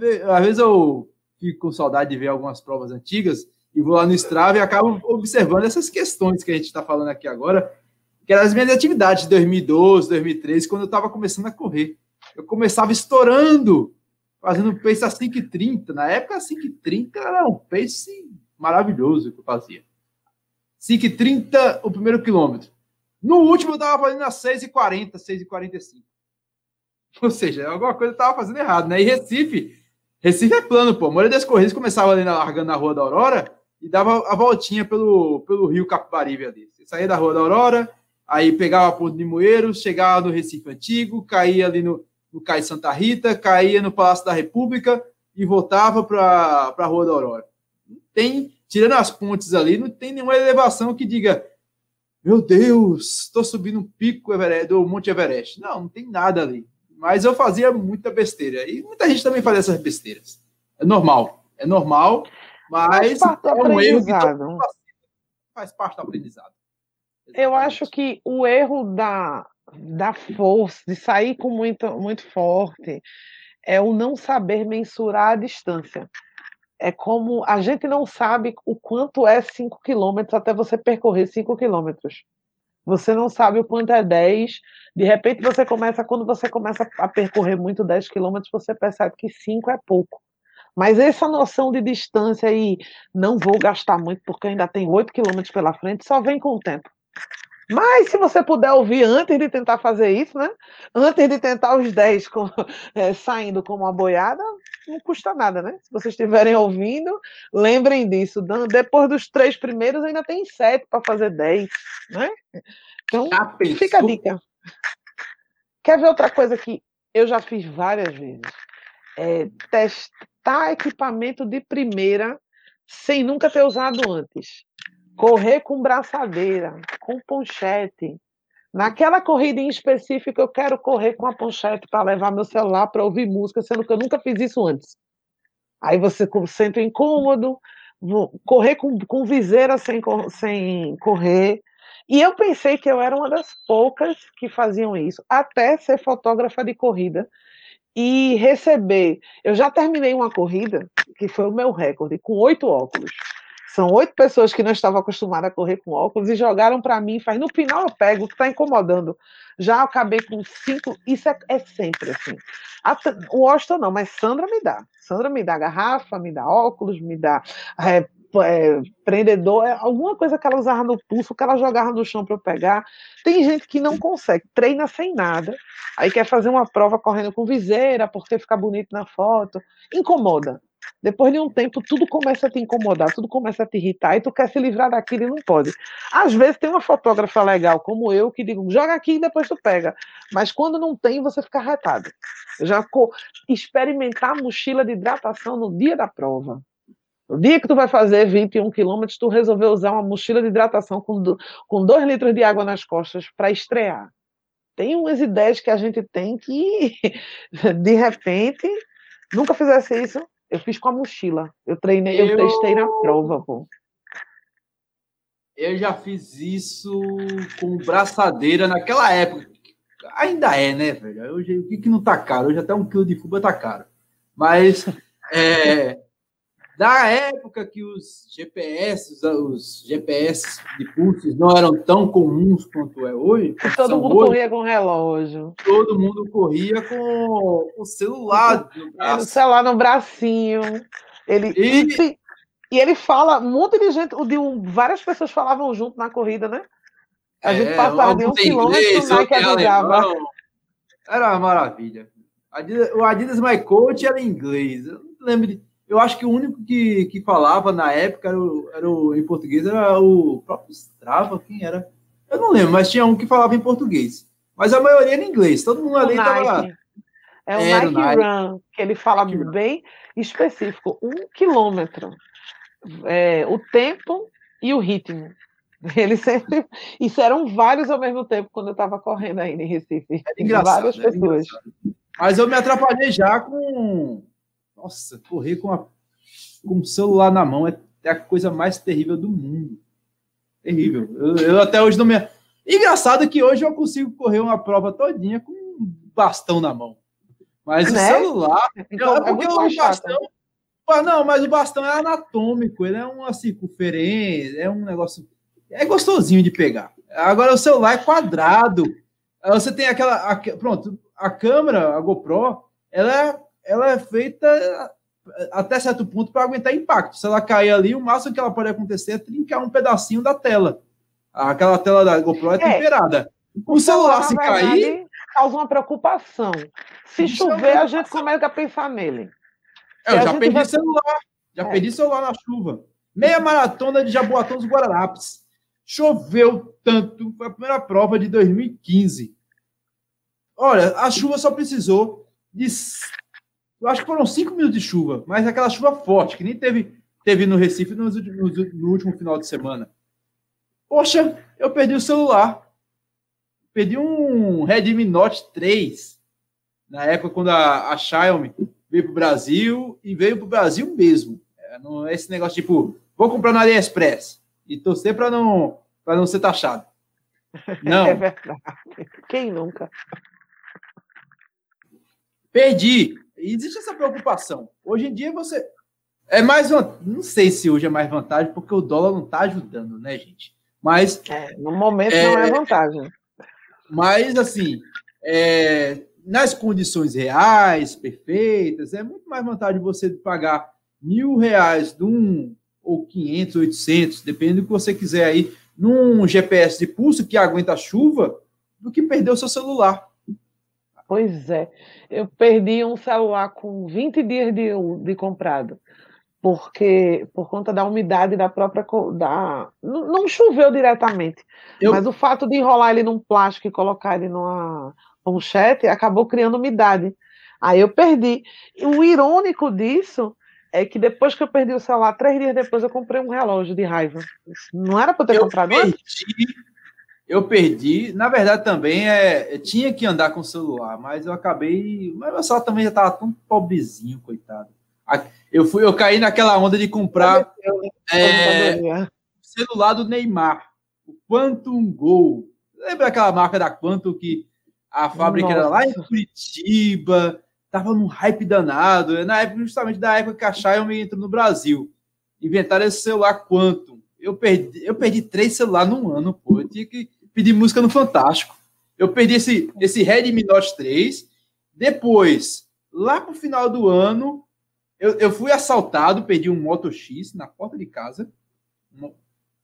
eu, às vezes eu fico com saudade de ver algumas provas antigas e vou lá no Strava e acabo observando essas questões que a gente está falando aqui agora que eram as minhas atividades de 2012, 2013, quando eu estava começando a correr. Eu começava estourando fazendo pace a 5,30. Na época, 5,30 era um pace maravilhoso que eu fazia. 5,30 o primeiro quilômetro. No último, eu estava fazendo a 6,40, 6,45. Ou seja, alguma coisa eu estava fazendo errado, né? E Recife, Recife é plano, pô. A maioria das corridas começava ali na, largando na Rua da Aurora e dava a voltinha pelo, pelo rio Capibaribe ali. Você saía da Rua da Aurora, aí pegava a Ponte de Moeiros, chegava no Recife Antigo, caía ali no, no Cais Santa Rita, caía no Palácio da República e voltava para a Rua da Aurora. Tem, tirando as pontes ali, não tem nenhuma elevação que diga meu Deus, estou subindo um pico Everest, do Monte Everest. Não, não tem nada ali. Mas eu fazia muita besteira. E muita gente também faz essas besteiras. É normal. É normal, mas é um erro que faz parte do aprendizado. Exatamente. Eu acho que o erro da, da força, de sair com muito, muito forte, é o não saber mensurar a distância. É como a gente não sabe o quanto é 5 quilômetros até você percorrer 5 quilômetros. Você não sabe o quanto é 10. De repente você começa, quando você começa a percorrer muito 10 quilômetros, você percebe que 5 é pouco. Mas essa noção de distância e não vou gastar muito porque ainda tem 8 quilômetros pela frente, só vem com o tempo. Mas se você puder ouvir antes de tentar fazer isso, né? Antes de tentar os 10 com, é, saindo como uma boiada, não custa nada, né? Se vocês estiverem ouvindo, lembrem disso. Depois dos três primeiros, ainda tem sete para fazer 10, né? Então, fica a dica. Quer ver outra coisa que eu já fiz várias vezes? É testar equipamento de primeira sem nunca ter usado antes correr com braçadeira, com ponchete. Naquela corrida em específico, eu quero correr com a ponchete para levar meu celular para ouvir música, sendo que eu nunca fiz isso antes. Aí você sente incômodo, correr com, com viseira sem, sem correr. E eu pensei que eu era uma das poucas que faziam isso, até ser fotógrafa de corrida e receber. Eu já terminei uma corrida, que foi o meu recorde, com oito óculos. São oito pessoas que não estavam acostumadas a correr com óculos e jogaram para mim. Faz no final eu pego, que está incomodando. Já acabei com cinco. Isso é, é sempre assim. A, o Austin não, mas Sandra me dá. Sandra me dá garrafa, me dá óculos, me dá é, é, prendedor, é, alguma coisa que ela usava no pulso, que ela jogava no chão para eu pegar. Tem gente que não consegue, treina sem nada, aí quer fazer uma prova correndo com viseira, porque fica bonito na foto. Incomoda. Depois de um tempo, tudo começa a te incomodar, tudo começa a te irritar, e tu quer se livrar daquilo e não pode. Às vezes tem uma fotógrafa legal, como eu, que digo, joga aqui e depois tu pega. Mas quando não tem, você fica retado. Já experimentar mochila de hidratação no dia da prova. No dia que tu vai fazer 21 quilômetros, tu resolveu usar uma mochila de hidratação com, do, com dois litros de água nas costas para estrear. Tem umas ideias que a gente tem que, de repente, nunca fizesse isso, eu fiz com a mochila. Eu treinei, eu, eu testei na prova, pô. Eu já fiz isso com braçadeira naquela época. Ainda é, né, velho? Hoje, o que, que não tá caro? Hoje até um quilo de fuba tá caro. Mas é, da época que os GPS, os GPS de pulsos não eram tão comuns quanto é hoje. Todo mundo hoje, corria com relógio. Todo mundo corria com o celular. No o celular no bracinho. Ele, e, e ele fala, um monte de gente, de várias pessoas falavam junto na corrida, né? A gente é, passava de um quilômetro, o Nike avisava. Era uma maravilha. O Adidas My Coach era em inglês. Eu não lembro de eu acho que o único que, que falava na época era o, era o, em português era o próprio Strava, quem era? Eu não lembro, mas tinha um que falava em português. Mas a maioria era em inglês, todo mundo ali estava lá. É o Nike, Nike, Run, que ele fala Nike bem Run. específico, um quilômetro. É, o tempo e o ritmo. Ele sempre. Isso eram vários ao mesmo tempo quando eu estava correndo aí em Recife. É engraçado, várias pessoas. Mas eu me atrapalhei já com nossa, correr com, a, com o celular na mão é, é a coisa mais terrível do mundo. Terrível. Eu, eu até hoje não me. Engraçado que hoje eu consigo correr uma prova todinha com um bastão na mão. Mas né? o celular. Então, é porque o bastão. Não, mas o bastão é anatômico, ele é uma circunferência, é um negócio. É gostosinho de pegar. Agora o celular é quadrado. Você tem aquela. A, pronto, a câmera, a GoPro, ela é ela é feita até certo ponto para aguentar impacto. Se ela cair ali, o máximo que ela pode acontecer é trincar um pedacinho da tela. Aquela tela da GoPro é, é. temperada. O celular, se verdade, cair. Causa uma preocupação. Se chover, a gente começa a pensar nele. É, eu já perdi vai... celular. Já é. perdi celular na chuva. Meia maratona de Jaboatão dos Guararapes. Choveu tanto. Foi a primeira prova de 2015. Olha, a chuva só precisou de. Eu acho que foram cinco minutos de chuva, mas aquela chuva forte, que nem teve, teve no Recife no, no, no último final de semana. Poxa, eu perdi o celular. Perdi um Redmi Note 3. Na época, quando a, a Xiaomi veio para o Brasil e veio para o Brasil mesmo. É, não é esse negócio tipo, vou comprar no AliExpress e torcer para não, não ser taxado. Não. É verdade. Quem nunca? Perdi. Existe essa preocupação. Hoje em dia você. É mais. Não sei se hoje é mais vantagem, porque o dólar não está ajudando, né, gente? Mas. É, no momento é, não é vantagem. Mas, assim, é, nas condições reais, perfeitas, é muito mais vantagem você pagar mil reais de um, ou 500, 800, dependendo do que você quiser aí, num GPS de pulso que aguenta a chuva, do que perder o seu celular. Pois é. Eu perdi um celular com 20 dias de, de comprado, porque por conta da umidade da própria. Da, não choveu diretamente, eu... mas o fato de enrolar ele num plástico e colocar ele numa ponchete acabou criando umidade. Aí eu perdi. E o irônico disso é que depois que eu perdi o celular, três dias depois eu comprei um relógio de raiva. Não era para ter eu comprado perdi, antes? Eu perdi. Na verdade, também é, tinha que andar com o celular, mas eu acabei. Mas meu celular também já estava tão pobrezinho, coitado. Eu fui, eu caí naquela onda de comprar é, celular do Neymar, o Quantum Go. Lembra aquela marca da Quantum que a fábrica Nossa. era lá em Curitiba, tava num hype danado. Na época, justamente da época que a Xiaomi entrou no Brasil. Inventaram esse celular Quantum. Eu perdi, eu perdi três celulares num ano, pô. Eu tinha que pedir música no Fantástico. Eu perdi esse, esse Redmi Note 3. Depois, lá pro final do ano, eu, eu fui assaltado, perdi um Moto X na porta de casa.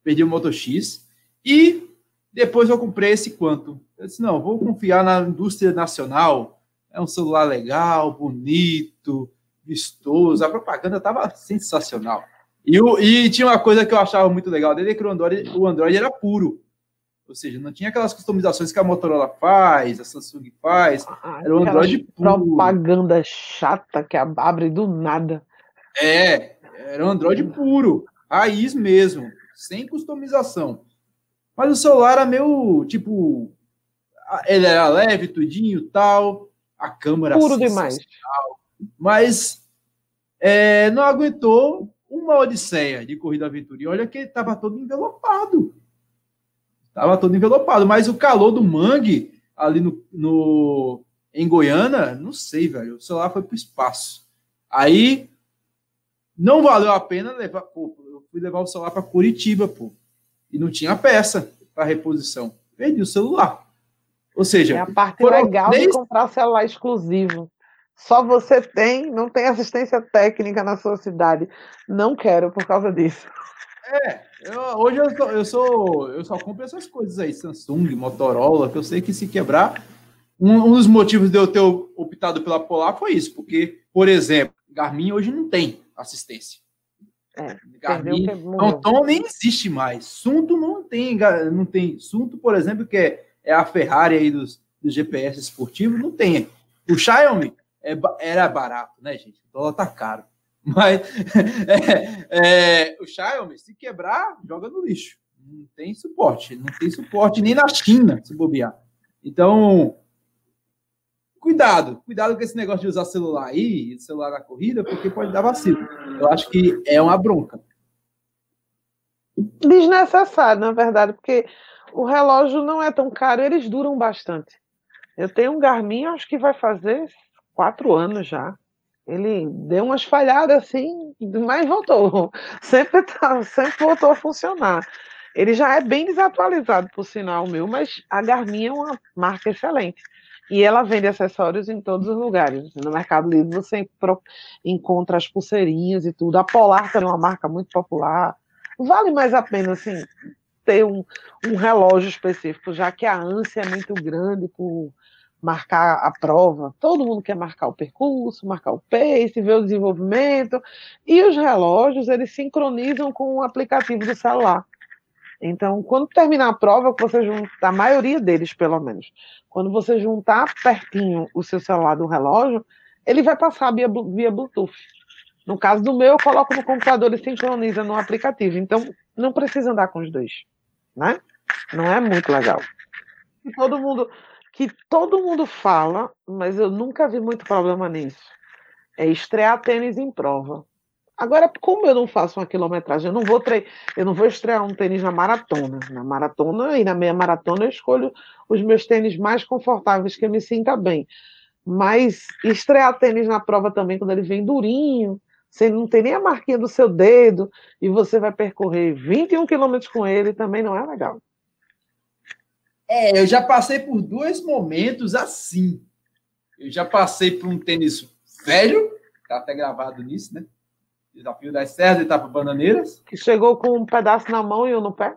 Perdi um Moto X. E depois eu comprei esse Quantum. Eu disse, não, vou confiar na indústria nacional. É um celular legal, bonito, vistoso. A propaganda estava sensacional. E, o, e tinha uma coisa que eu achava muito legal dele, que o Android, o Android era puro. Ou seja, não tinha aquelas customizações que a Motorola faz, a Samsung faz. Ah, era um Android puro. Propaganda chata que abre do nada. É, era um Android puro, raiz mesmo, sem customização. Mas o celular era meio, tipo, ele era leve, tudinho, tal, a câmera puro demais. Mas é, não aguentou uma odisseia de corrida aventura. E olha que ele estava todo envelopado. Tava todo envelopado, mas o calor do mangue ali no, no em Goiânia, não sei, velho. O celular foi pro espaço. Aí não valeu a pena levar, pô, eu fui levar o celular para Curitiba, pô. E não tinha peça para reposição. Perdi o celular. Ou seja, é a parte legal de comprar celular exclusivo. Só você tem, não tem assistência técnica na sua cidade. Não quero por causa disso. É, eu, hoje eu, sou, eu sou, eu só compro essas coisas aí, Samsung, Motorola, que eu sei que se quebrar, um, um dos motivos de eu ter optado pela Polar foi isso, porque, por exemplo, Garmin hoje não tem assistência. É, Garmin, então nem existe mais. Sunto não tem, não tem. Sunto, por exemplo, que é, é a Ferrari aí dos, dos GPS esportivos, não tem. O Xiaomi é, era barato, né, gente? O dólar tá caro. Mas é, é, o Xiaomi, se quebrar, joga no lixo. Não tem suporte. Não tem suporte nem na China, se bobear. Então, cuidado. Cuidado com esse negócio de usar celular aí, celular na corrida, porque pode dar vacilo. Eu acho que é uma bronca. Desnecessário, na verdade, porque o relógio não é tão caro, eles duram bastante. Eu tenho um Garmin, acho que vai fazer quatro anos já. Ele deu umas falhadas assim, mas voltou. Sempre, tá, sempre voltou a funcionar. Ele já é bem desatualizado, por sinal meu, mas a Garmin é uma marca excelente. E ela vende acessórios em todos os lugares. No Mercado Livre você encontra as pulseirinhas e tudo. A Polar também é uma marca muito popular. Vale mais a pena, assim, ter um, um relógio específico, já que a ânsia é muito grande por marcar a prova. Todo mundo quer marcar o percurso, marcar o pace, ver o desenvolvimento. E os relógios, eles sincronizam com o aplicativo do celular. Então, quando terminar a prova, você junta, a maioria deles, pelo menos, quando você juntar pertinho o seu celular do relógio, ele vai passar via, via Bluetooth. No caso do meu, eu coloco no computador e sincroniza no aplicativo. Então, não precisa andar com os dois, né? Não é muito legal. E todo mundo, que todo mundo fala, mas eu nunca vi muito problema nisso. É estrear tênis em prova. Agora, como eu não faço uma quilometragem, eu não vou tre... eu não vou estrear um tênis na maratona. Na maratona e na meia maratona eu escolho os meus tênis mais confortáveis que eu me sinta bem. Mas estrear tênis na prova também, quando ele vem durinho, você não tem nem a marquinha do seu dedo, e você vai percorrer 21 quilômetros com ele, também não é legal. É, eu já passei por dois momentos assim. Eu já passei por um tênis velho, tá até gravado nisso, né? Desafio das Serras, etapa Bananeiras. Que chegou com um pedaço na mão e um no pé?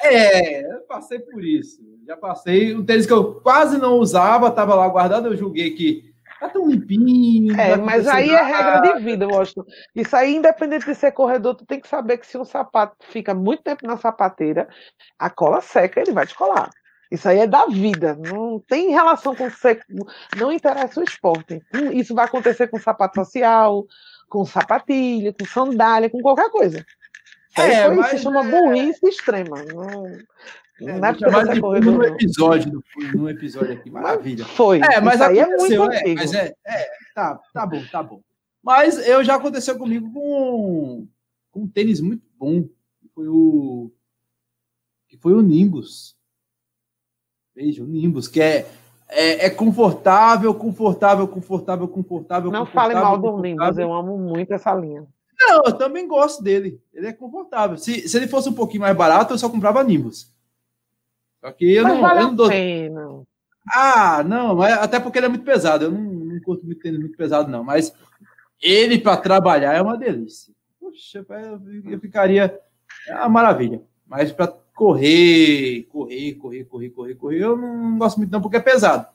É, eu passei por isso. Já passei. Um tênis que eu quase não usava, estava lá guardado, eu julguei que tá tão limpinho. É, mas aí nada. é regra de vida, Washington. Isso aí, independente de ser corredor, tu tem que saber que se um sapato fica muito tempo na sapateira, a cola seca, ele vai te colar. Isso aí é da vida, não tem relação com ser, não interessa o esporte. Isso vai acontecer com sapato social, com sapatilha, com sandália, com qualquer coisa. É, foi, se chama é... burrice extrema. Não, é, não é você corredor. No episódio, no episódio aqui, maravilha. Foi. É, mas aí é muito é, mas é, é, tá, tá bom, tá bom. Mas eu já aconteceu comigo com, com um tênis muito bom, que foi o que foi o Nimbus. Veja, o Nimbus, que é é, é, confortável, confortável, confortável, confortável. Não confortável, fale mal do Nimbus, eu amo muito essa linha. Não, eu também gosto dele. Ele é confortável. Se, se ele fosse um pouquinho mais barato, eu só comprava Nimbus. Só que eu mas não. Vale eu não dou... pena. Ah, não, mas até porque ele é muito pesado. Eu não, não curto muito tênis muito pesado, não. Mas ele para trabalhar é uma delícia. Puxa, eu ficaria. É uma maravilha. Mas para correr, correr, correr, correr, correr, correr. Eu não gosto muito não porque é pesado.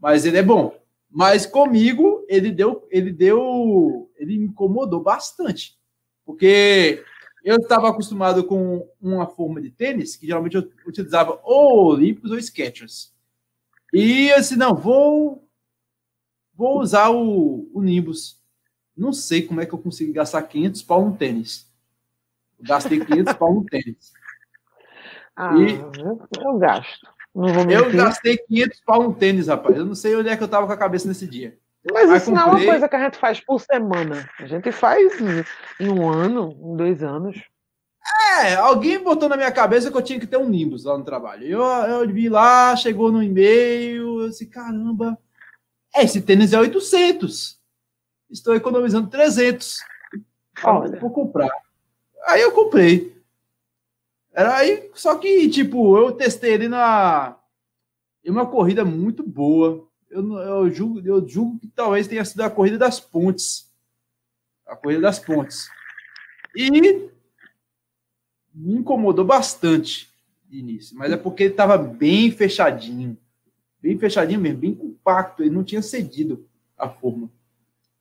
Mas ele é bom. Mas comigo ele deu, ele deu, ele me incomodou bastante. Porque eu estava acostumado com uma forma de tênis que geralmente eu utilizava ou Olympus ou Skechers. E eu disse, não, vou vou usar o, o Nimbus. Não sei como é que eu consigo gastar 500 pau no tênis. Eu gastei 500 pau no tênis. Ah, e eu gasto. eu gastei 500 pau no tênis, rapaz. Eu não sei onde é que eu tava com a cabeça nesse dia. Mas isso comprei... não é uma coisa que a gente faz por semana. A gente faz em um ano, em dois anos. É, alguém botou na minha cabeça que eu tinha que ter um Nimbus lá no trabalho. Eu, eu vi lá, chegou no e-mail, eu disse, caramba, esse tênis é 800. Estou economizando 300. Olha. Vou comprar. Aí eu comprei. Era aí, só que, tipo, eu testei ele na. Em uma corrida muito boa. Eu, eu, julgo, eu julgo que talvez tenha sido a corrida das pontes. A corrida das pontes. E me incomodou bastante início, mas é porque ele estava bem fechadinho. Bem fechadinho mesmo, bem compacto. Ele não tinha cedido a forma.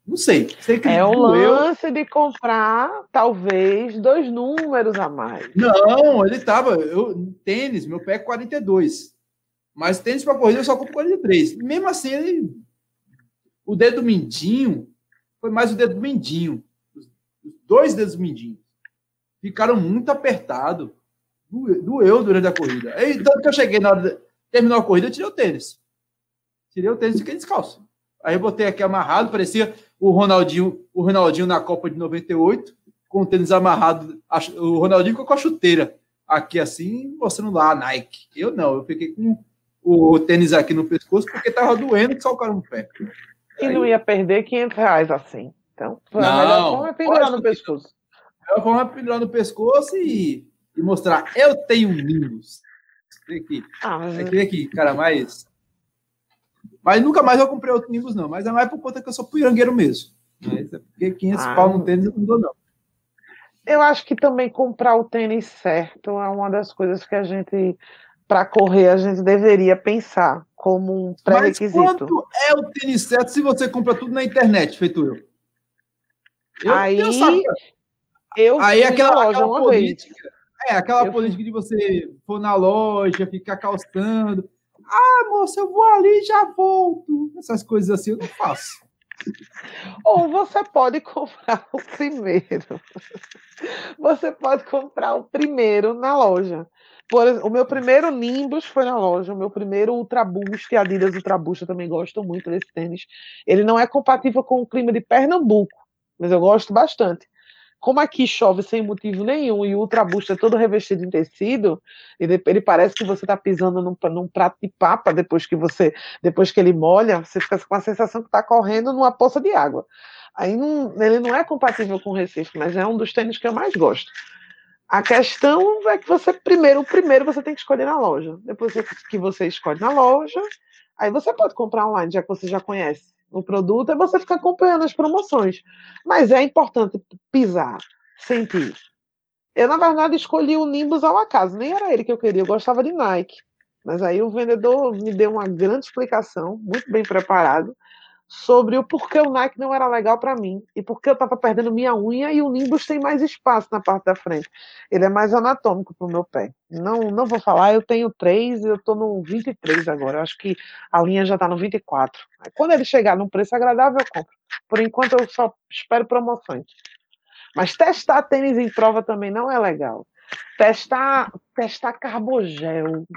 Não sei. sei é o lance eu... de comprar, talvez, dois números a mais. Não, ele tava. Eu, tênis, meu pé é 42. Mas tênis para corrida eu só compro 43. Mesmo assim, ele, o dedo mindinho foi mais o dedo mindinho. Os dois dedos mindinhos ficaram muito apertados. Doeu durante a corrida. Aí, tanto que eu cheguei na hora de, terminou a corrida, eu tirei o tênis. Tirei o tênis e fiquei descalço. Aí eu botei aqui amarrado, parecia o Ronaldinho, o Ronaldinho na Copa de 98, com o tênis amarrado, o Ronaldinho ficou com a chuteira aqui assim, mostrando lá a Nike. Eu não, eu fiquei com o tênis aqui no pescoço porque tava doendo que só o cara no pé. E Aí... não ia perder 500 reais assim. Então, foi não, a melhor forma é pendurar no pescoço. A melhor forma é pendurar no pescoço e, e mostrar, eu tenho. Vem aqui. Ah, mas... Aqui, aqui, cara, mais Mas nunca mais eu comprei outro Nimbus, não. Mas é mais por conta que eu sou pirangueiro mesmo. Mas é porque 500 ah, pau no tênis eu não dou, não. Eu acho que também comprar o tênis certo é uma das coisas que a gente, para correr, a gente deveria pensar como um pré-requisito. Mas quanto é o tênis certo se você compra tudo na internet, feito eu? eu aí, eu aí aquela, aquela política, vez. é aquela eu política de você for na loja, ficar calçando. Ah, moça, eu vou ali e já volto. Essas coisas assim eu não faço. Ou você pode comprar o primeiro. Você pode comprar o primeiro na loja. Por, o meu primeiro Nimbus foi na loja, o meu primeiro Ultra Boost, Adidas Ultra Boost, eu também gosto muito desse tênis. Ele não é compatível com o clima de Pernambuco, mas eu gosto bastante. Como aqui chove sem motivo nenhum e o Ultra Boost é todo revestido em tecido, ele, ele parece que você está pisando num, num, prato de papa depois que você, depois que ele molha, você fica com a sensação que está correndo numa poça de água. Aí não, ele não é compatível com o Recife, mas é um dos tênis que eu mais gosto. A questão é que você primeiro, o primeiro você tem que escolher na loja. Depois que você escolhe na loja, aí você pode comprar online, já que você já conhece o produto, é você ficar acompanhando as promoções. Mas é importante pisar, sentir. Eu, na verdade, escolhi o Nimbus ao acaso, nem era ele que eu queria, eu gostava de Nike. Mas aí o vendedor me deu uma grande explicação, muito bem preparado, sobre o porquê o Nike não era legal para mim e porque eu estava perdendo minha unha e o Nimbus tem mais espaço na parte da frente. Ele é mais anatômico para o meu pé. Não, não vou falar, eu tenho três, eu estou no 23 agora. Eu acho que a linha já está no 24. Quando ele chegar num preço agradável, eu compro. Por enquanto, eu só espero promoções. Mas testar tênis em prova também não é legal. Testar, testar carbogel,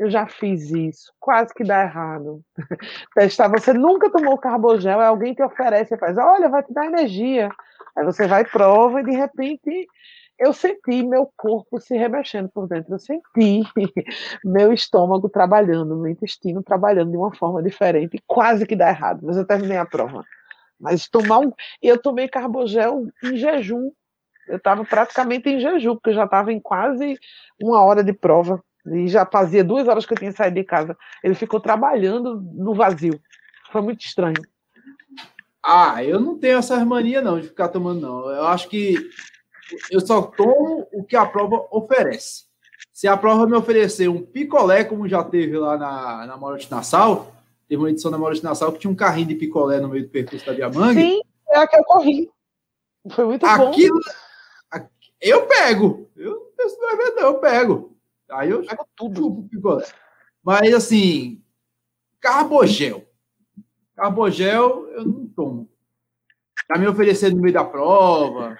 eu já fiz isso, quase que dá errado. Testar, você nunca tomou carbogel, é alguém que oferece e faz, olha, vai te dar energia. Aí você vai prova e de repente eu senti meu corpo se remexendo por dentro, eu senti meu estômago trabalhando, meu intestino trabalhando de uma forma diferente, quase que dá errado, mas eu terminei a prova. Mas tomar um. Eu tomei carbogel em jejum. Eu estava praticamente em jejum, porque eu já estava em quase uma hora de prova. E já fazia duas horas que eu tinha saído de casa. Ele ficou trabalhando no vazio. Foi muito estranho. Ah, eu não tenho essa mania não de ficar tomando não. Eu acho que eu só tomo o que a prova oferece. Se a prova me oferecer um picolé, como já teve lá na, na Mora de Nassau, teve uma edição da Mora de Nassau que tinha um carrinho de picolé no meio do percurso da Diamangue. Sim, é a que eu corri. Foi muito Aquilo, bom. Eu pego. Eu, não é verdade, eu pego. Aí eu pego tudo. Mas assim, carbogel. Carbogel eu não tomo. Já me ofereceram no meio da prova,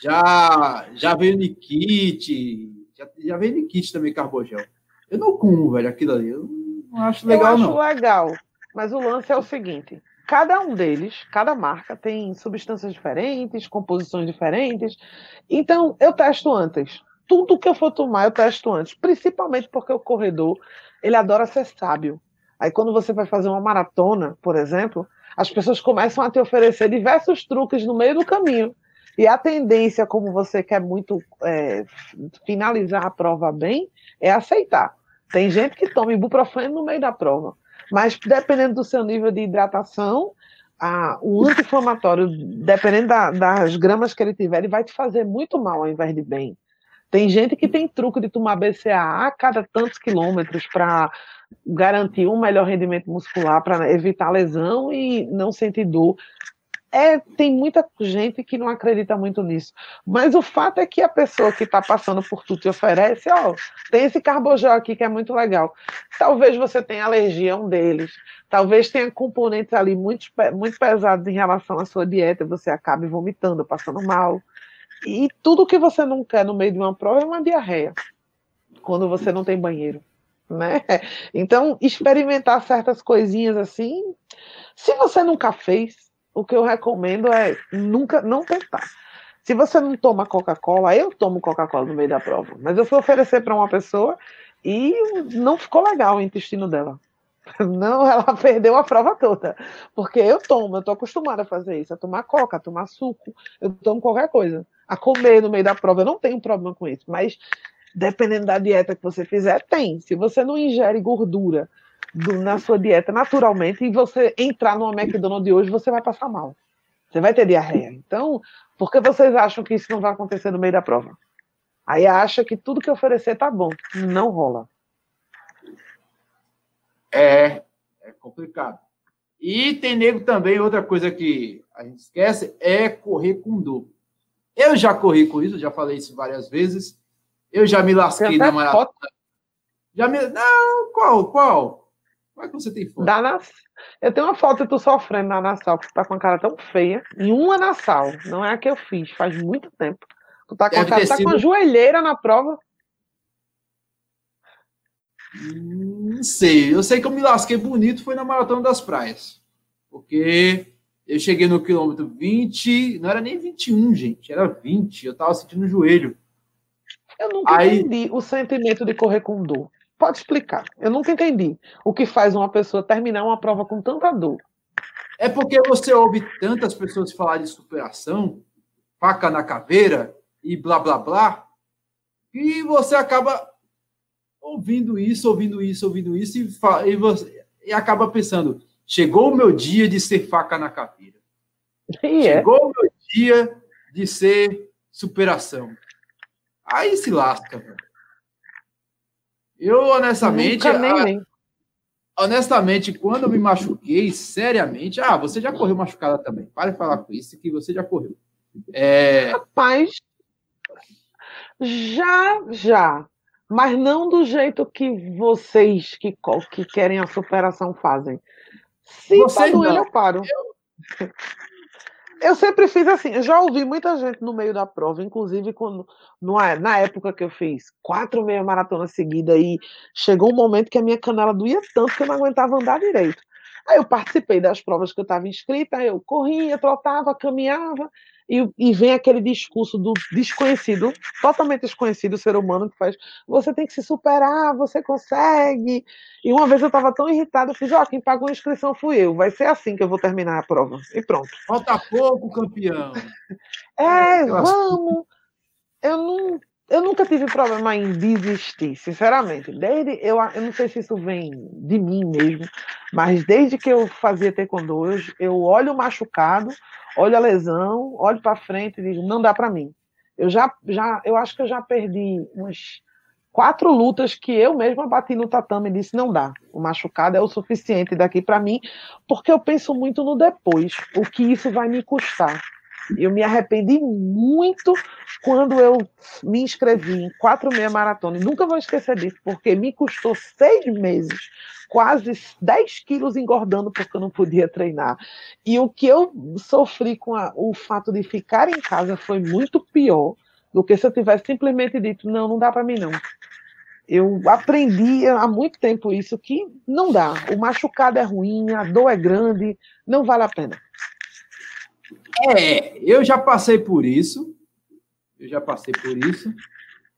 já, já veio Nikit, já, já veio Nikit também, carbogel. Eu não como, velho, aquilo ali. Eu não acho legal, eu acho não. legal, mas o lance é o seguinte: cada um deles, cada marca, tem substâncias diferentes, composições diferentes. Então, eu testo antes tudo que eu for tomar, eu testo antes. Principalmente porque o corredor, ele adora ser sábio. Aí quando você vai fazer uma maratona, por exemplo, as pessoas começam a te oferecer diversos truques no meio do caminho. E a tendência, como você quer muito é, finalizar a prova bem, é aceitar. Tem gente que toma ibuprofeno no meio da prova. Mas dependendo do seu nível de hidratação, a, o anti-inflamatório, dependendo da, das gramas que ele tiver, ele vai te fazer muito mal ao invés de bem. Tem gente que tem truque de tomar BCAA a cada tantos quilômetros para garantir um melhor rendimento muscular, para evitar lesão e não sentir dor. É, tem muita gente que não acredita muito nisso. Mas o fato é que a pessoa que está passando por tudo te oferece, ó, tem esse carbogel aqui que é muito legal. Talvez você tenha alergia a um deles. Talvez tenha componentes ali muito, muito pesados em relação à sua dieta, você acabe vomitando, passando mal. E tudo que você não quer no meio de uma prova é uma diarreia, quando você não tem banheiro. Né? Então, experimentar certas coisinhas assim. Se você nunca fez, o que eu recomendo é nunca não tentar. Se você não toma Coca-Cola, eu tomo Coca-Cola no meio da prova, mas eu fui oferecer para uma pessoa e não ficou legal o intestino dela. Não, ela perdeu a prova toda. Porque eu tomo, eu tô acostumada a fazer isso, a tomar coca, a tomar suco, eu tomo qualquer coisa. A comer no meio da prova, eu não tenho problema com isso. Mas dependendo da dieta que você fizer, tem. Se você não ingere gordura do, na sua dieta naturalmente e você entrar numa McDonald's de hoje, você vai passar mal. Você vai ter diarreia. Então, por que vocês acham que isso não vai acontecer no meio da prova? Aí acha que tudo que oferecer tá bom. Não rola. É, é complicado. E tem nego também, outra coisa que a gente esquece, é correr com dor. Eu já corri com isso, já falei isso várias vezes. Eu já me lasquei na maratona. Já me. Não, qual? Qual? Qual é que você tem foto? Da nas... Eu tenho uma foto de tu sofrendo na Nassau, que tu tá com a cara tão feia. Em uma Nassau, não é a que eu fiz, faz muito tempo. Tu tá com, a cara, tá sido... com a joelheira na prova. Não sei. Eu sei que eu me lasquei bonito foi na Maratona das Praias. Porque eu cheguei no quilômetro 20, não era nem 21, gente, era 20. Eu tava sentindo o joelho. Eu nunca Aí... entendi o sentimento de correr com dor. Pode explicar. Eu nunca entendi o que faz uma pessoa terminar uma prova com tanta dor. É porque você ouve tantas pessoas falar de superação, faca na caveira e blá blá blá, e você acaba ouvindo isso, ouvindo isso, ouvindo isso, e, e, você, e acaba pensando: chegou o meu dia de ser faca na caveira. E é. chegou é. o meu dia de ser superação. Aí se lasca, velho. Eu, honestamente. A, honestamente, quando eu me machuquei, seriamente. Ah, você já correu machucada também. Para de falar com isso, que você já correu. É... Rapaz, já, já. Mas não do jeito que vocês que, que querem a superação fazem. Se você tá doendo, eu paro. Eu... eu sempre fiz assim. Eu já ouvi muita gente no meio da prova, inclusive quando, na época que eu fiz quatro meia maratonas seguidas e chegou um momento que a minha canela doía tanto que eu não aguentava andar direito. Aí eu participei das provas que eu estava inscrita, eu corria, trotava, caminhava, e, e vem aquele discurso do desconhecido, totalmente desconhecido ser humano, que faz você tem que se superar, você consegue. E uma vez eu estava tão irritada, eu fiz, ó, oh, quem pagou a inscrição fui eu, vai ser assim que eu vou terminar a prova. E pronto. Falta pouco, campeão. É, vamos. Eu não eu nunca tive problema em desistir, sinceramente. Desde eu, eu não sei se isso vem de mim mesmo, mas desde que eu fazia taekwondo, eu, eu olho o machucado, olho a lesão, olho para frente e digo, não dá para mim. Eu já, já, eu acho que eu já perdi umas quatro lutas que eu mesma bati no tatame e disse não dá. O machucado é o suficiente daqui para mim, porque eu penso muito no depois, o que isso vai me custar. Eu me arrependi muito quando eu me inscrevi em quatro meia maratona. E nunca vou esquecer disso, porque me custou seis meses, quase 10 quilos engordando porque eu não podia treinar. E o que eu sofri com a, o fato de ficar em casa foi muito pior do que se eu tivesse simplesmente dito: não, não dá para mim não. Eu aprendi há muito tempo isso, que não dá. O machucado é ruim, a dor é grande, não vale a pena. É, eu já passei por isso. Eu já passei por isso.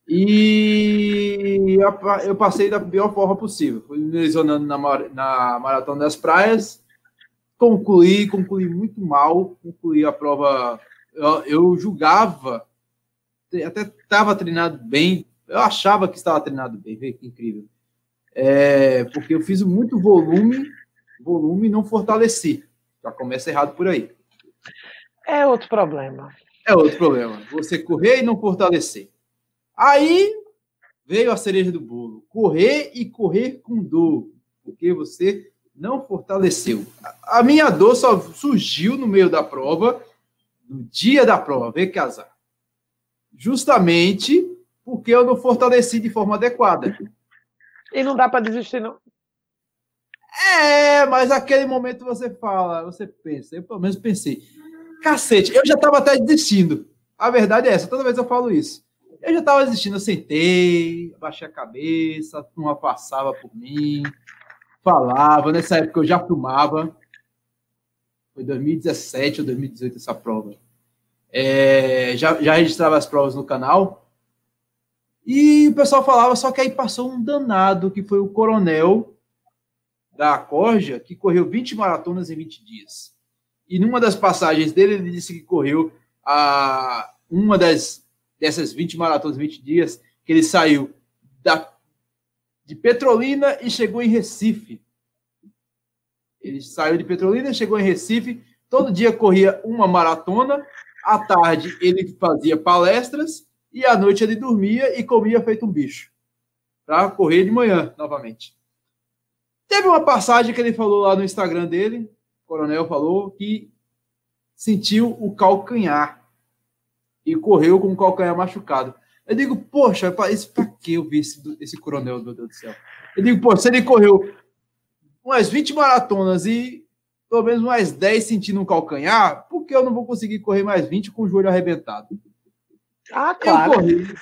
E eu passei da pior forma possível. Fui me lesionando na, na Maratona das Praias. Concluí, concluí muito mal. Concluí a prova. Eu, eu julgava, até estava treinado bem. Eu achava que estava treinado bem. Que incrível. É, porque eu fiz muito volume, volume e não fortaleci. Já começa errado por aí. É outro problema. É outro problema. Você correr e não fortalecer. Aí veio a cereja do bolo. Correr e correr com dor. Porque você não fortaleceu. A minha dor só surgiu no meio da prova, no dia da prova. Que azar. Justamente porque eu não fortaleci de forma adequada. E não dá para desistir, não? É, mas aquele momento você fala, você pensa, eu pelo menos pensei, Cacete, eu já estava até desistindo. A verdade é essa, toda vez eu falo isso. Eu já estava desistindo, eu sentei, baixei a cabeça, uma passava por mim, falava. Nessa época eu já filmava. Foi 2017 ou 2018 essa prova. É, já, já registrava as provas no canal. E o pessoal falava, só que aí passou um danado, que foi o coronel da Corja, que correu 20 maratonas em 20 dias. E numa das passagens dele, ele disse que correu a uma das dessas 20 maratonas, 20 dias, que ele saiu da, de Petrolina e chegou em Recife. Ele saiu de Petrolina, chegou em Recife, todo dia corria uma maratona, à tarde ele fazia palestras e à noite ele dormia e comia feito um bicho. Para correr de manhã, novamente. Teve uma passagem que ele falou lá no Instagram dele, coronel falou, que sentiu o calcanhar e correu com o calcanhar machucado. Eu digo, poxa, para que eu vi esse, esse coronel, meu Deus do céu? Eu digo, pô, se ele correu umas 20 maratonas e pelo menos umas 10 sentindo um calcanhar, por que eu não vou conseguir correr mais 20 com o joelho arrebentado? Ah, claro. Eu corri.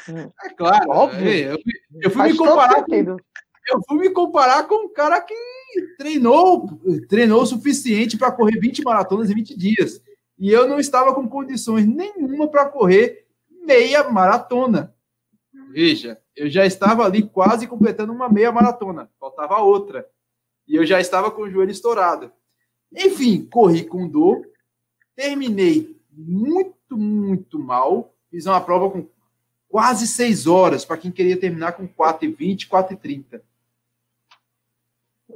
É claro. Óbvio. É, eu, eu fui me comparar com, eu fui me comparar com um cara que treinou, treinou o suficiente para correr 20 maratonas em 20 dias. E eu não estava com condições nenhuma para correr meia maratona. Veja, eu já estava ali quase completando uma meia maratona, faltava outra. E eu já estava com o joelho estourado. Enfim, corri com dor, terminei muito, muito mal. Fiz uma prova com quase seis horas, para quem queria terminar com 4h20, 4h30.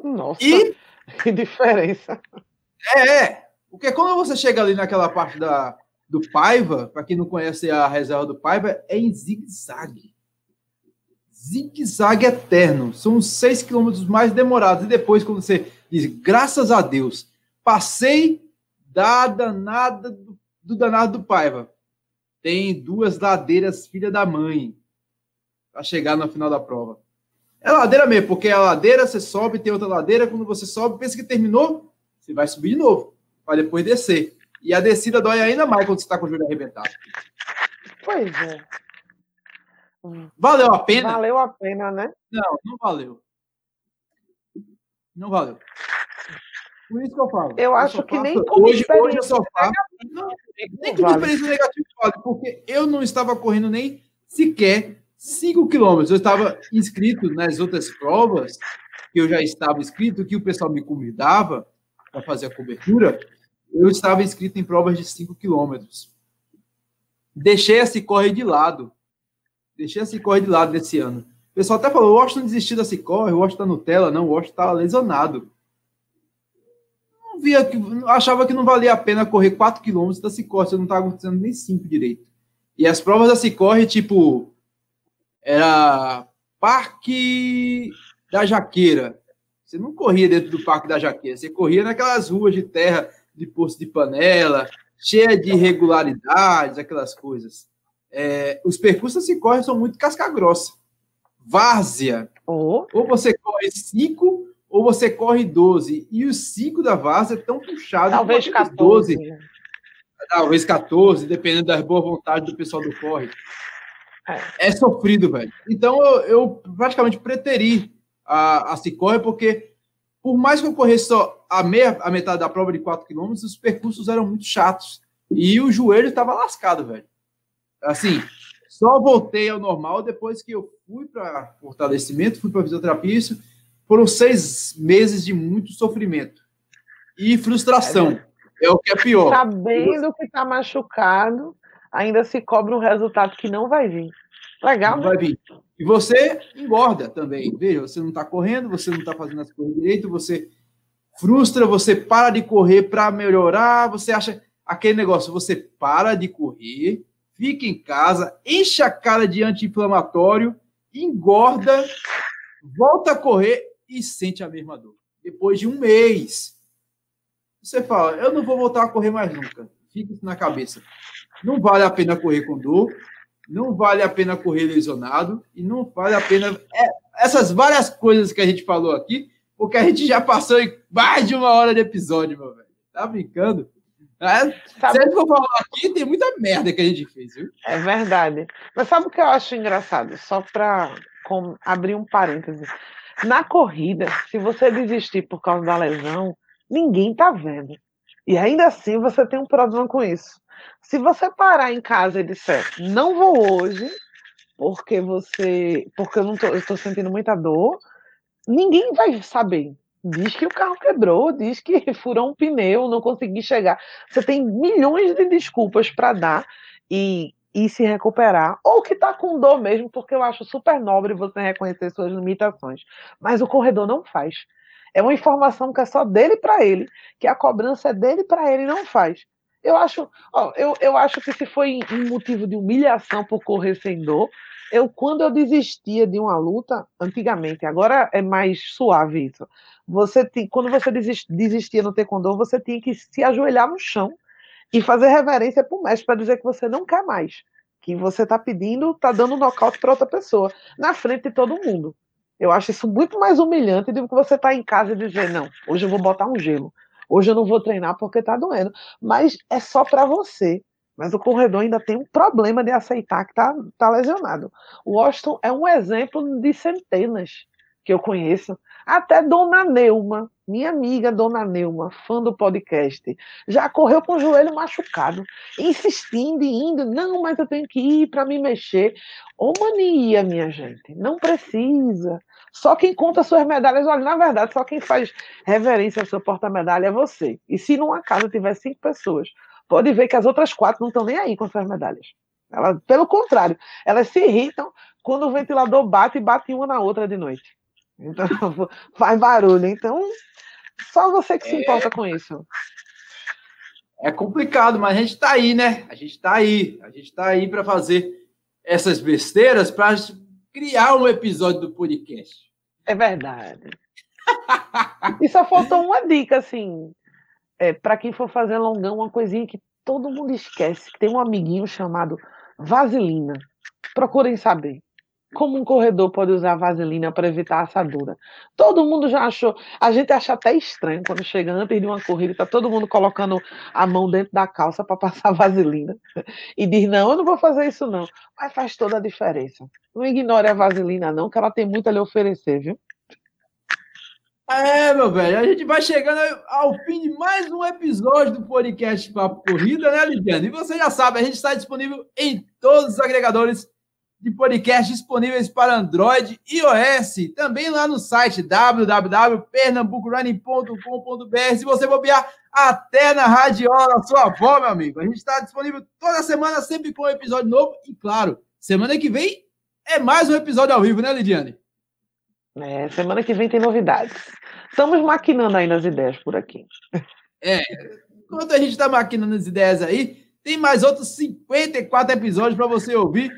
Nossa, e, que diferença. É, é, porque quando você chega ali naquela parte da, do Paiva, para quem não conhece a reserva do Paiva, é em zigue-zague. Zigue-zague eterno. São os seis quilômetros mais demorados. E depois, quando você diz, graças a Deus, passei da danada do, do danado do Paiva. Tem duas ladeiras, filha da mãe, para chegar no final da prova. É ladeira mesmo, porque a ladeira você sobe, tem outra ladeira, quando você sobe, pensa que terminou, você vai subir de novo, para depois descer. E a descida dói ainda mais quando você está com o joelho arrebentado. Pois é. Valeu a pena? Valeu a pena, né? Não, não valeu. Não valeu. Por isso que eu falo. Eu, eu acho que nem como hoje, hoje eu só falo. Não, nem como vale. experiência negativa, porque eu não estava correndo nem sequer 5 quilômetros. Eu estava inscrito nas outras provas, que eu já estava inscrito, que o pessoal me convidava para fazer a cobertura. Eu estava inscrito em provas de 5 quilômetros. Deixei esse corre de lado. Deixei esse corre de lado desse ano. O pessoal até falou: o Washington desistiu da Cicorre, o Washington tá Nutella. Não, o Washington está lesionado via que achava que não valia a pena correr 4 km da Cicorre, você não estava acontecendo nem 5 direito. E as provas da Cicorre, tipo, era Parque da Jaqueira. Você não corria dentro do Parque da Jaqueira, você corria naquelas ruas de terra, de poço de panela, cheia de irregularidades, aquelas coisas. É, os percursos da Cicorre são muito casca-grossa. Várzea. Oh. Ou você corre 5 ou você corre 12 e os 5 da Várzea estão puxados. Talvez 14. 12, talvez 14, dependendo da boa vontade do pessoal do corre. É, sofrido, velho. Então eu, eu praticamente preteri a, a Cicorre, porque por mais que eu corresse só a, meia, a metade da prova de 4 km, os percursos eram muito chatos. E o joelho estava lascado, velho. Assim, só voltei ao normal depois que eu fui para fortalecimento, fui para fisioterapia, isso foram seis meses de muito sofrimento e frustração. É, é o que é pior. Sabendo que está machucado, ainda se cobra um resultado que não vai vir. Legal. Não vai vir. E você engorda também. Veja, você não está correndo, você não está fazendo as coisas direito, você frustra, você para de correr para melhorar, você acha aquele negócio, você para de correr, fica em casa, enche a cara de anti-inflamatório, engorda, volta a correr e sente a mesma dor. Depois de um mês, você fala: Eu não vou voltar a correr mais nunca. Fica isso na cabeça. Não vale a pena correr com dor, não vale a pena correr lesionado, e não vale a pena. É, essas várias coisas que a gente falou aqui, porque a gente já passou em mais de uma hora de episódio, meu velho. Tá brincando? É, sabe... Se eu falar aqui, tem muita merda que a gente fez, viu? É verdade. Mas sabe o que eu acho engraçado? Só para abrir um parêntese. Na corrida, se você desistir por causa da lesão, ninguém tá vendo. E ainda assim você tem um problema com isso. Se você parar em casa e disser, não vou hoje, porque você. Porque eu não tô, eu tô sentindo muita dor, ninguém vai saber. Diz que o carro quebrou, diz que furou um pneu, não consegui chegar. Você tem milhões de desculpas para dar e e se recuperar, ou que está com dor mesmo, porque eu acho super nobre você reconhecer suas limitações. Mas o corredor não faz. É uma informação que é só dele para ele, que a cobrança é dele para ele, não faz. Eu acho, ó, eu, eu acho que se foi um motivo de humilhação por correr sem dor, eu quando eu desistia de uma luta, antigamente, agora é mais suave isso. Você tem, quando você desistia no taekwondo, você tinha que se ajoelhar no chão e fazer reverência para o mestre para dizer que você não quer mais, que você está pedindo, está dando nocaute para outra pessoa, na frente de todo mundo. Eu acho isso muito mais humilhante do que você estar tá em casa e dizer, não, hoje eu vou botar um gelo, hoje eu não vou treinar porque está doendo. Mas é só para você. Mas o corredor ainda tem um problema de aceitar que está tá lesionado. O Washington é um exemplo de centenas que eu conheço. Até Dona Neuma, minha amiga Dona Neuma, fã do podcast, já correu com o joelho machucado, insistindo e indo. Não, mas eu tenho que ir para me mexer. Ô mania, minha gente, não precisa. Só quem conta suas medalhas, olha, na verdade, só quem faz reverência ao seu porta-medalha é você. E se numa casa tiver cinco pessoas pode ver que as outras quatro não estão nem aí com suas medalhas. Elas, pelo contrário, elas se irritam quando o ventilador bate e bate uma na outra de noite. Então, faz barulho. Então, só você que se é... importa com isso. É complicado, mas a gente está aí, né? A gente está aí. A gente está aí para fazer essas besteiras para criar um episódio do podcast. É verdade. e só faltou uma dica, assim, é, para quem for fazer longão, uma coisinha que todo mundo esquece, que tem um amiguinho chamado vaselina. Procurem saber. Como um corredor pode usar vaselina para evitar assadura? Todo mundo já achou. A gente acha até estranho quando chega antes de uma corrida, está todo mundo colocando a mão dentro da calça para passar vaselina. E diz: Não, eu não vou fazer isso, não. Mas faz toda a diferença. Não ignore a vaselina, não, que ela tem muito a lhe oferecer, viu? É, meu velho, a gente vai chegando ao fim de mais um episódio do podcast Papo Corrida, né, Lidiane? E você já sabe, a gente está disponível em todos os agregadores de podcast disponíveis para Android e iOS. Também lá no site www.pernambucorunning.com.br. Se você bobear até na radiola, sua avó, meu amigo. A gente está disponível toda semana, sempre com um episódio novo. E claro, semana que vem é mais um episódio ao vivo, né, Lidiane? É, semana que vem tem novidades. Estamos maquinando aí nas ideias por aqui. É, enquanto a gente está maquinando as ideias aí, tem mais outros 54 episódios para você ouvir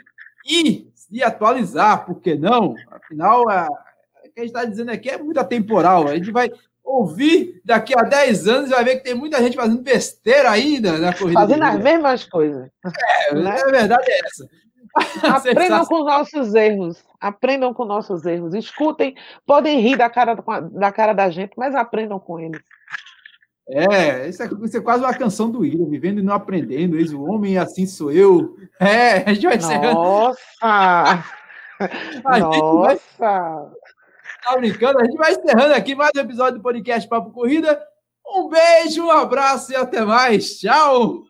e se atualizar, por que não? Afinal, a, o que a gente está dizendo aqui é muito atemporal. A gente vai ouvir daqui a 10 anos e vai ver que tem muita gente fazendo besteira ainda na corrida. Fazendo as mesmas coisas. É, né? a verdade é essa. Aprendam com nossos erros. Aprendam com nossos erros. Escutem, podem rir da cara da, cara da gente, mas aprendam com eles. É isso, é, isso é quase uma canção do Ira, vivendo e não aprendendo. Eis o homem, assim sou eu. É, a gente vai encerrando. Nossa! a Nossa! Vai... Tá brincando? A gente vai encerrando aqui mais um episódio do podcast Papo Corrida. Um beijo, um abraço e até mais. Tchau!